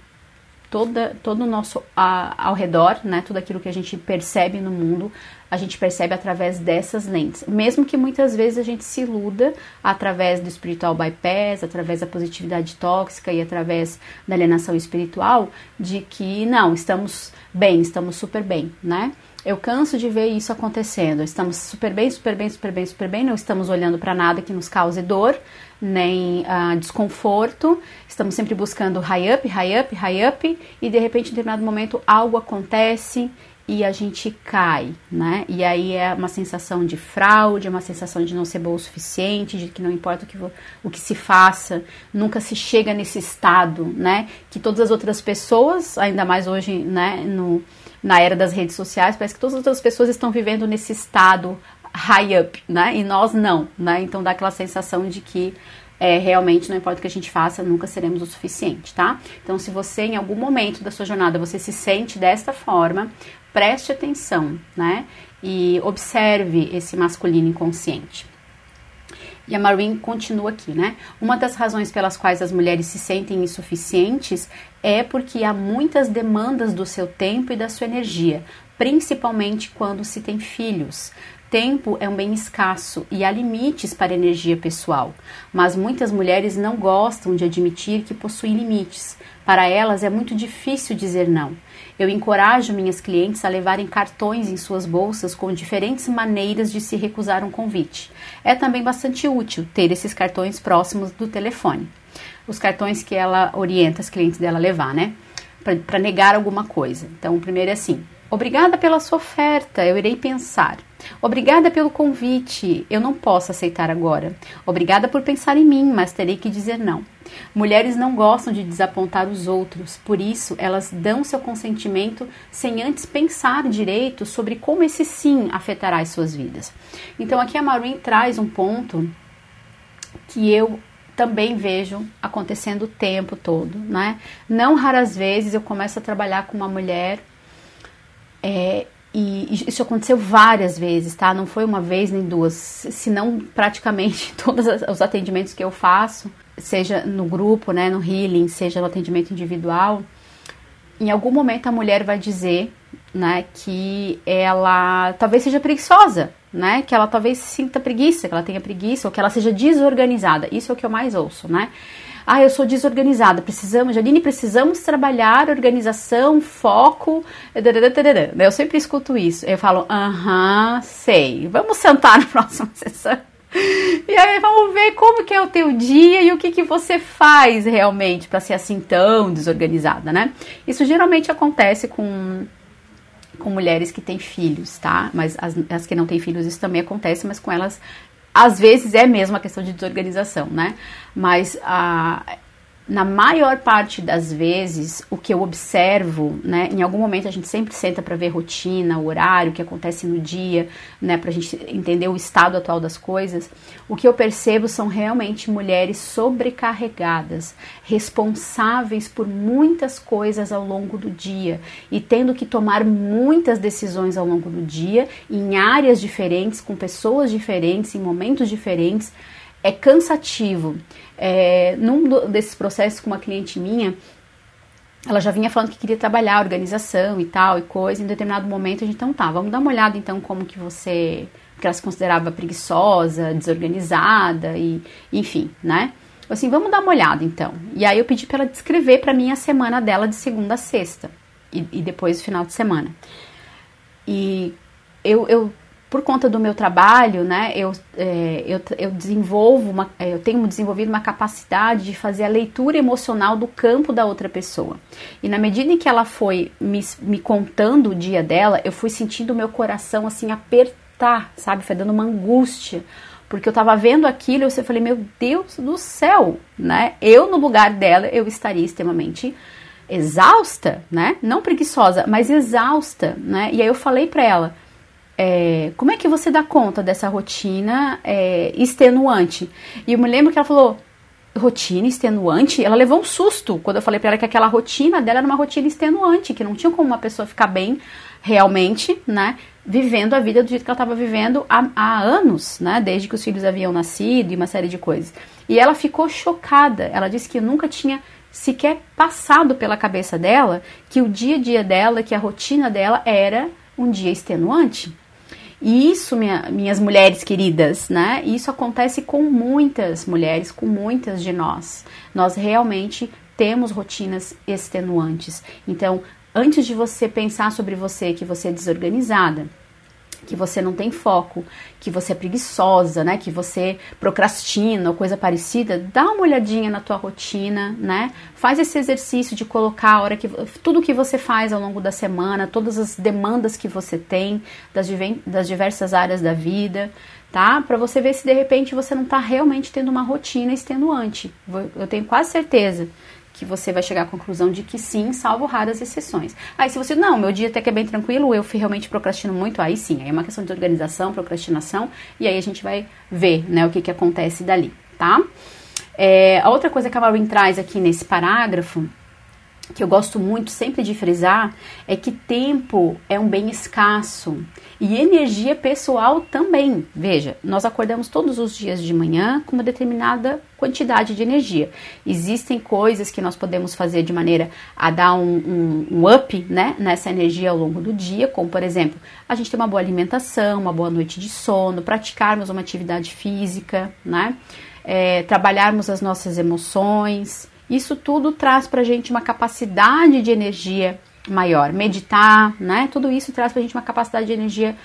toda, todo o nosso a, ao redor, né, tudo aquilo que a gente percebe no mundo, a gente percebe através dessas lentes. Mesmo que muitas vezes a gente se iluda através do espiritual bypass, através da positividade tóxica e através da alienação espiritual, de que não, estamos bem, estamos super bem, né? Eu canso de ver isso acontecendo. Estamos super bem, super bem, super bem, super bem, não estamos olhando para nada que nos cause dor, nem uh, desconforto. Estamos sempre buscando high up, high up, high up, e de repente, em determinado momento, algo acontece e a gente cai, né? E aí é uma sensação de fraude, é uma sensação de não ser boa o suficiente, de que não importa o que, o que se faça, nunca se chega nesse estado, né? Que todas as outras pessoas, ainda mais hoje, né, no, na era das redes sociais, parece que todas as pessoas estão vivendo nesse estado high up, né? E nós não, né? Então dá aquela sensação de que é, realmente não importa o que a gente faça, nunca seremos o suficiente, tá? Então, se você em algum momento da sua jornada você se sente desta forma, preste atenção, né? E observe esse masculino inconsciente. E a Maureen continua aqui, né? Uma das razões pelas quais as mulheres se sentem insuficientes é porque há muitas demandas do seu tempo e da sua energia, principalmente quando se tem filhos. Tempo é um bem escasso e há limites para a energia pessoal, mas muitas mulheres não gostam de admitir que possuem limites. Para elas é muito difícil dizer não. Eu encorajo minhas clientes a levarem cartões em suas bolsas com diferentes maneiras de se recusar um convite. É também bastante útil ter esses cartões próximos do telefone. Os cartões que ela orienta as clientes dela a levar, né? Para negar alguma coisa. Então, o primeiro é assim: Obrigada pela sua oferta, eu irei pensar. Obrigada pelo convite, eu não posso aceitar agora. Obrigada por pensar em mim, mas terei que dizer não. Mulheres não gostam de desapontar os outros, por isso elas dão seu consentimento sem antes pensar direito sobre como esse sim afetará as suas vidas. Então aqui a Maureen traz um ponto que eu também vejo acontecendo o tempo todo, né? Não raras vezes eu começo a trabalhar com uma mulher é, e isso aconteceu várias vezes, tá? Não foi uma vez nem duas, senão praticamente todos os atendimentos que eu faço, seja no grupo, né, no healing, seja no atendimento individual, em algum momento a mulher vai dizer, né, que ela talvez seja preguiçosa, né, que ela talvez sinta preguiça, que ela tenha preguiça ou que ela seja desorganizada. Isso é o que eu mais ouço, né? Ah, eu sou desorganizada. Precisamos, Janine, precisamos trabalhar organização, foco. Eu sempre escuto isso. Eu falo, aham, sei. Vamos sentar na próxima sessão. E aí vamos ver como que é o teu dia e o que, que você faz realmente para ser assim tão desorganizada, né? Isso geralmente acontece com com mulheres que têm filhos, tá? Mas as, as que não têm filhos isso também acontece, mas com elas às vezes é mesmo a questão de desorganização, né? Mas a na maior parte das vezes, o que eu observo, né, em algum momento a gente sempre senta para ver rotina, horário, o que acontece no dia, né, para a gente entender o estado atual das coisas. O que eu percebo são realmente mulheres sobrecarregadas, responsáveis por muitas coisas ao longo do dia e tendo que tomar muitas decisões ao longo do dia, em áreas diferentes, com pessoas diferentes, em momentos diferentes. É cansativo. É, num desses processos com uma cliente minha, ela já vinha falando que queria trabalhar organização e tal e coisa. Em determinado momento a gente, então tá, vamos dar uma olhada então como que você. que ela se considerava preguiçosa, desorganizada e enfim, né? Assim, vamos dar uma olhada então. E aí eu pedi para ela descrever para mim a semana dela de segunda a sexta e, e depois o final de semana. E eu, eu por conta do meu trabalho, né, eu, é, eu, eu desenvolvo, uma, é, eu tenho desenvolvido uma capacidade de fazer a leitura emocional do campo da outra pessoa. E na medida em que ela foi me, me contando o dia dela, eu fui sentindo o meu coração assim apertar, sabe? Foi dando uma angústia. Porque eu tava vendo aquilo e eu falei, meu Deus do céu, né? Eu, no lugar dela, eu estaria extremamente exausta, né? Não preguiçosa, mas exausta, né? E aí eu falei para ela, é, como é que você dá conta dessa rotina é, extenuante? E eu me lembro que ela falou, rotina extenuante? Ela levou um susto quando eu falei para ela que aquela rotina dela era uma rotina extenuante, que não tinha como uma pessoa ficar bem realmente, né? Vivendo a vida do jeito que ela estava vivendo há, há, anos, né? Desde que os filhos haviam nascido e uma série de coisas. E ela ficou chocada. Ela disse que nunca tinha sequer passado pela cabeça dela que o dia a dia dela, que a rotina dela era um dia extenuante. E isso, minha, minhas mulheres queridas, né? Isso acontece com muitas mulheres, com muitas de nós. Nós realmente temos rotinas extenuantes. Então, antes de você pensar sobre você que você é desorganizada, que você não tem foco, que você é preguiçosa, né, que você procrastina ou coisa parecida, dá uma olhadinha na tua rotina, né? Faz esse exercício de colocar a hora que tudo que você faz ao longo da semana, todas as demandas que você tem das, das diversas áreas da vida, tá? Para você ver se de repente você não está realmente tendo uma rotina extenuante. Eu tenho quase certeza que você vai chegar à conclusão de que sim, salvo raras exceções. Aí se você, não, meu dia até que é bem tranquilo, eu realmente procrastino muito, aí sim, aí é uma questão de organização, procrastinação, e aí a gente vai ver, né, o que que acontece dali, tá? É, a outra coisa que a Maureen traz aqui nesse parágrafo que eu gosto muito sempre de frisar é que tempo é um bem escasso e energia pessoal também. Veja, nós acordamos todos os dias de manhã com uma determinada quantidade de energia. Existem coisas que nós podemos fazer de maneira a dar um, um, um up né, nessa energia ao longo do dia, como por exemplo, a gente ter uma boa alimentação, uma boa noite de sono, praticarmos uma atividade física, né? É, trabalharmos as nossas emoções. Isso tudo traz para a gente uma capacidade de energia maior. Meditar, né? Tudo isso traz para a gente uma capacidade de energia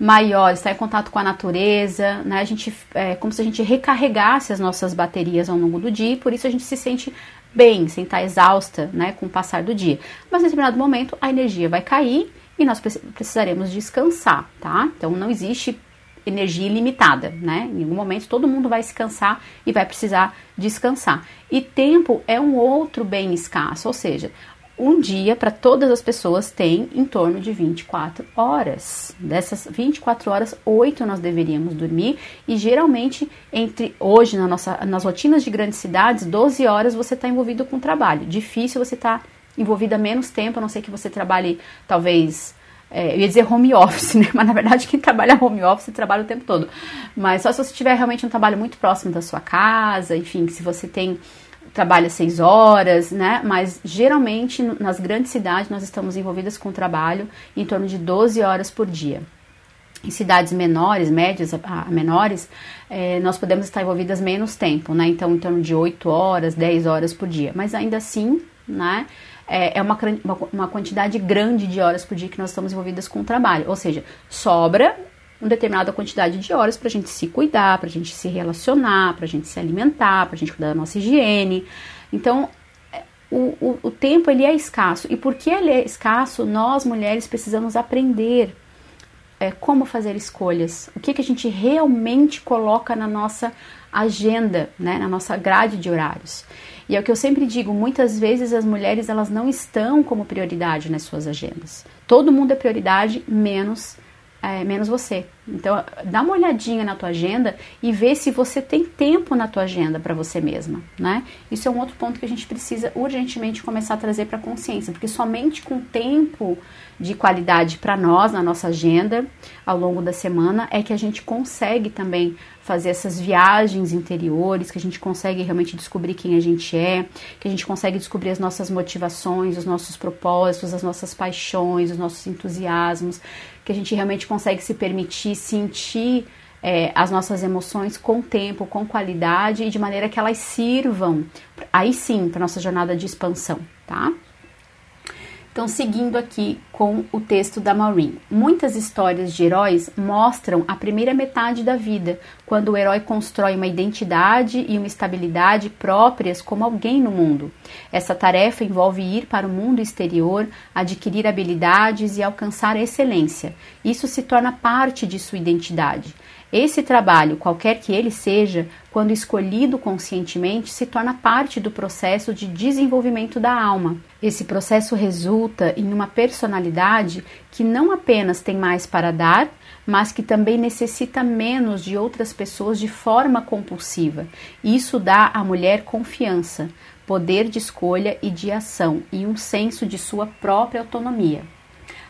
maior, estar em contato com a natureza, né? A gente é como se a gente recarregasse as nossas baterias ao longo do dia, e por isso a gente se sente bem, sem estar exausta, né, com o passar do dia. Mas em determinado momento a energia vai cair e nós precisaremos descansar, tá? Então não existe energia ilimitada, né? Em algum momento todo mundo vai se cansar e vai precisar descansar. E tempo é um outro bem escasso, ou seja, um dia para todas as pessoas tem em torno de 24 horas. Dessas 24 horas, 8 nós deveríamos dormir e geralmente entre hoje na nossa, nas rotinas de grandes cidades, 12 horas você está envolvido com trabalho. Difícil você estar tá envolvida menos tempo, a não ser que você trabalhe talvez é, eu ia dizer home office, né? Mas na verdade quem trabalha home office trabalha o tempo todo. Mas só se você tiver realmente um trabalho muito próximo da sua casa, enfim, se você tem trabalha seis horas, né? Mas geralmente nas grandes cidades nós estamos envolvidas com trabalho em torno de 12 horas por dia. Em cidades menores, médias a, menores, é, nós podemos estar envolvidas menos tempo, né? Então, em torno de 8 horas, 10 horas por dia. Mas ainda assim, né? É, é uma, uma quantidade grande de horas por dia que nós estamos envolvidas com o trabalho. Ou seja, sobra uma determinada quantidade de horas para a gente se cuidar, para a gente se relacionar, para a gente se alimentar, para a gente cuidar da nossa higiene. Então, é, o, o, o, tempo ele é escasso. E porque ele é escasso, nós mulheres precisamos aprender é, como fazer escolhas. O que, que a gente realmente coloca na nossa agenda, né, na nossa grade de horários. E é o que eu sempre digo, muitas vezes as mulheres elas não estão como prioridade nas suas agendas. Todo mundo é prioridade, menos é, menos você. Então, dá uma olhadinha na tua agenda e vê se você tem tempo na tua agenda para você mesma, né? Isso é um outro ponto que a gente precisa urgentemente começar a trazer para consciência, porque somente com tempo de qualidade para nós na nossa agenda ao longo da semana é que a gente consegue também fazer essas viagens interiores, que a gente consegue realmente descobrir quem a gente é, que a gente consegue descobrir as nossas motivações, os nossos propósitos, as nossas paixões, os nossos entusiasmos, que a gente realmente consegue se permitir sentir é, as nossas emoções com tempo, com qualidade e de maneira que elas sirvam, aí sim, para nossa jornada de expansão, tá? Então, seguindo aqui com o texto da Maureen. Muitas histórias de heróis mostram a primeira metade da vida, quando o herói constrói uma identidade e uma estabilidade próprias como alguém no mundo. Essa tarefa envolve ir para o mundo exterior, adquirir habilidades e alcançar excelência. Isso se torna parte de sua identidade. Esse trabalho, qualquer que ele seja, quando escolhido conscientemente, se torna parte do processo de desenvolvimento da alma. Esse processo resulta em uma personalidade que não apenas tem mais para dar, mas que também necessita menos de outras pessoas de forma compulsiva. Isso dá à mulher confiança, poder de escolha e de ação e um senso de sua própria autonomia.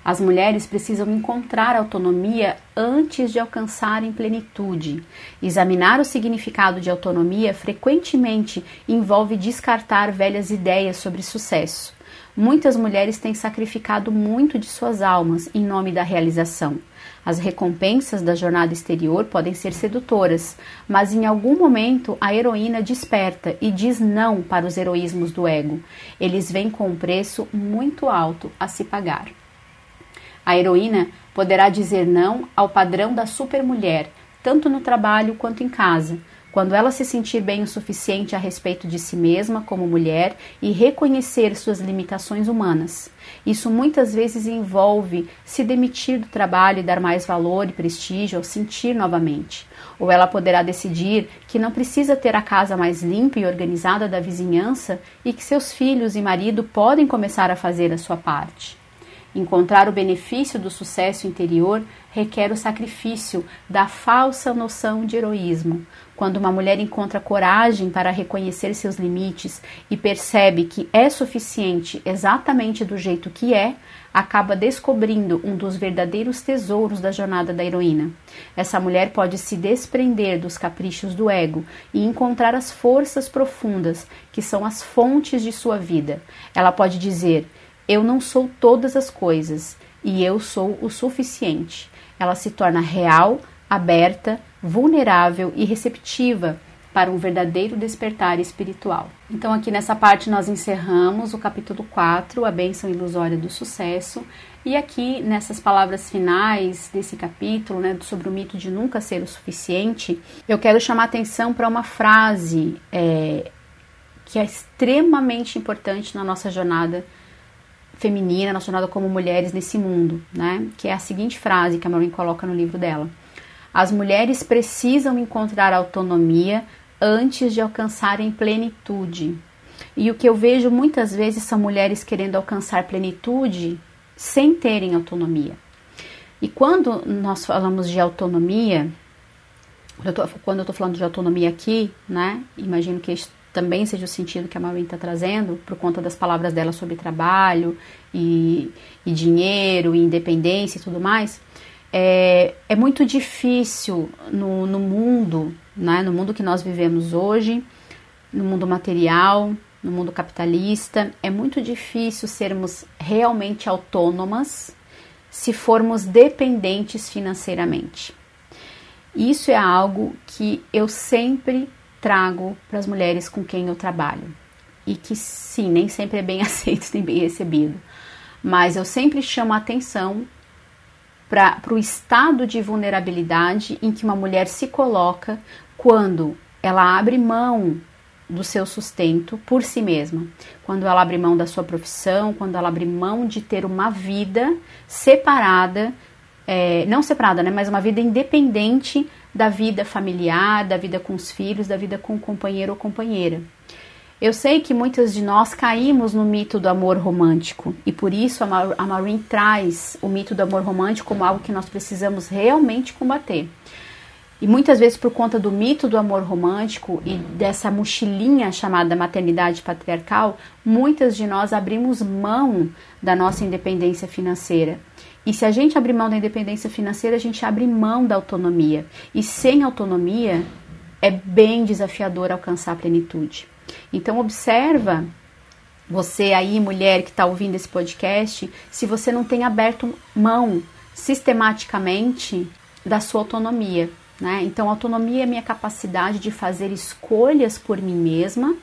As mulheres precisam encontrar autonomia antes de alcançarem plenitude. Examinar o significado de autonomia frequentemente envolve descartar velhas ideias sobre sucesso. Muitas mulheres têm sacrificado muito de suas almas em nome da realização. As recompensas da jornada exterior podem ser sedutoras, mas em algum momento a heroína desperta e diz não para os heroísmos do ego. Eles vêm com um preço muito alto a se pagar. A heroína poderá dizer não ao padrão da supermulher, tanto no trabalho quanto em casa. Quando ela se sentir bem o suficiente a respeito de si mesma como mulher e reconhecer suas limitações humanas. Isso muitas vezes envolve se demitir do trabalho e dar mais valor e prestígio ao sentir novamente. Ou ela poderá decidir que não precisa ter a casa mais limpa e organizada da vizinhança e que seus filhos e marido podem começar a fazer a sua parte. Encontrar o benefício do sucesso interior requer o sacrifício da falsa noção de heroísmo. Quando uma mulher encontra coragem para reconhecer seus limites e percebe que é suficiente exatamente do jeito que é, acaba descobrindo um dos verdadeiros tesouros da jornada da heroína. Essa mulher pode se desprender dos caprichos do ego e encontrar as forças profundas que são as fontes de sua vida. Ela pode dizer: Eu não sou todas as coisas e eu sou o suficiente ela se torna real, aberta, vulnerável e receptiva para um verdadeiro despertar espiritual. Então, aqui nessa parte, nós encerramos o capítulo 4, a bênção ilusória do sucesso. E aqui, nessas palavras finais desse capítulo, né, sobre o mito de nunca ser o suficiente, eu quero chamar atenção para uma frase é, que é extremamente importante na nossa jornada feminina, nacionada como mulheres nesse mundo, né? Que é a seguinte frase que a Maureen coloca no livro dela: As mulheres precisam encontrar autonomia antes de alcançarem plenitude. E o que eu vejo muitas vezes são mulheres querendo alcançar plenitude sem terem autonomia. E quando nós falamos de autonomia, quando eu estou falando de autonomia aqui, né? Imagino que também seja o sentido que a Maureen está trazendo, por conta das palavras dela sobre trabalho e, e dinheiro, e independência e tudo mais, é, é muito difícil no, no mundo, né, no mundo que nós vivemos hoje, no mundo material, no mundo capitalista, é muito difícil sermos realmente autônomas se formos dependentes financeiramente. Isso é algo que eu sempre trago para as mulheres com quem eu trabalho. E que sim, nem sempre é bem aceito nem bem recebido. Mas eu sempre chamo a atenção para o estado de vulnerabilidade em que uma mulher se coloca quando ela abre mão do seu sustento por si mesma, quando ela abre mão da sua profissão, quando ela abre mão de ter uma vida separada, é, não separada, né, mas uma vida independente da vida familiar, da vida com os filhos, da vida com o companheiro ou companheira. Eu sei que muitas de nós caímos no mito do amor romântico e por isso a Maureen traz o mito do amor romântico como algo que nós precisamos realmente combater. E muitas vezes, por conta do mito do amor romântico e dessa mochilinha chamada maternidade patriarcal, muitas de nós abrimos mão da nossa independência financeira e se a gente abrir mão da independência financeira, a gente abre mão da autonomia. E sem autonomia, é bem desafiador alcançar a plenitude. Então observa você aí, mulher que está ouvindo esse podcast, se você não tem aberto mão sistematicamente da sua autonomia. Né? Então, autonomia é minha capacidade de fazer escolhas por mim mesma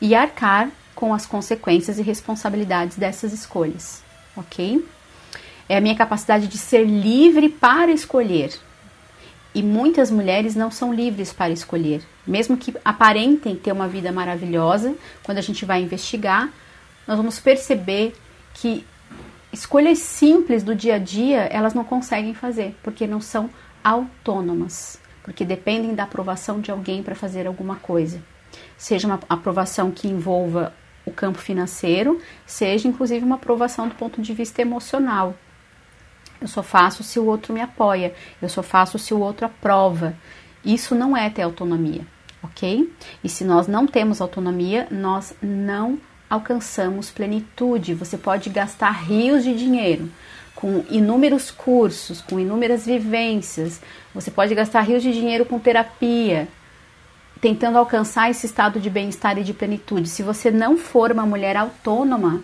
e arcar com as consequências e responsabilidades dessas escolhas, ok? É a minha capacidade de ser livre para escolher. E muitas mulheres não são livres para escolher. Mesmo que aparentem ter uma vida maravilhosa, quando a gente vai investigar, nós vamos perceber que escolhas simples do dia a dia elas não conseguem fazer, porque não são autônomas, porque dependem da aprovação de alguém para fazer alguma coisa. Seja uma aprovação que envolva o campo financeiro, seja inclusive uma aprovação do ponto de vista emocional, eu só faço se o outro me apoia. Eu só faço se o outro aprova. Isso não é ter autonomia, ok? E se nós não temos autonomia, nós não alcançamos plenitude. Você pode gastar rios de dinheiro com inúmeros cursos, com inúmeras vivências. Você pode gastar rios de dinheiro com terapia, tentando alcançar esse estado de bem-estar e de plenitude. Se você não for uma mulher autônoma,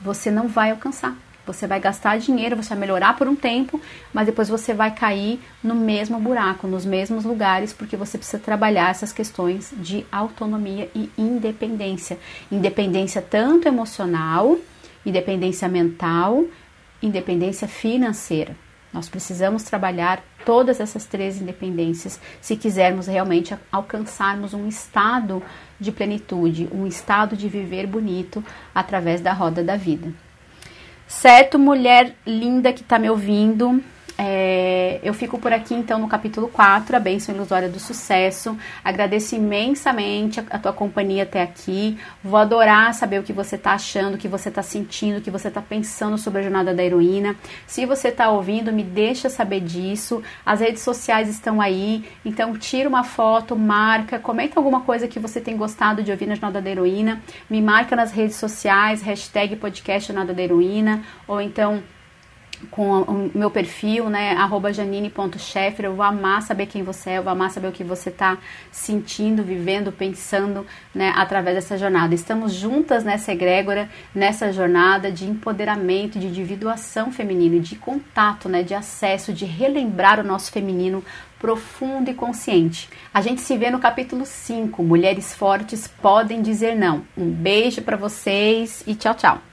você não vai alcançar. Você vai gastar dinheiro, você vai melhorar por um tempo, mas depois você vai cair no mesmo buraco, nos mesmos lugares, porque você precisa trabalhar essas questões de autonomia e independência. Independência tanto emocional, independência mental, independência financeira. Nós precisamos trabalhar todas essas três independências se quisermos realmente alcançarmos um estado de plenitude, um estado de viver bonito através da roda da vida. Certo, mulher linda que está me ouvindo, é, eu fico por aqui então no capítulo 4, a bênção ilusória do sucesso. Agradeço imensamente a, a tua companhia até aqui. Vou adorar saber o que você está achando, o que você está sentindo, o que você está pensando sobre a jornada da heroína. Se você está ouvindo, me deixa saber disso. As redes sociais estão aí, então tira uma foto, marca, comenta alguma coisa que você tem gostado de ouvir na jornada da heroína. Me marca nas redes sociais, hashtag podcast jornada da heroína, ou então com o meu perfil, né, arroba eu vou amar saber quem você é, eu vou amar saber o que você está sentindo, vivendo, pensando, né, através dessa jornada. Estamos juntas nessa egrégora, nessa jornada de empoderamento, de individuação feminina, de contato, né, de acesso, de relembrar o nosso feminino profundo e consciente. A gente se vê no capítulo 5, Mulheres Fortes Podem Dizer Não. Um beijo para vocês e tchau, tchau.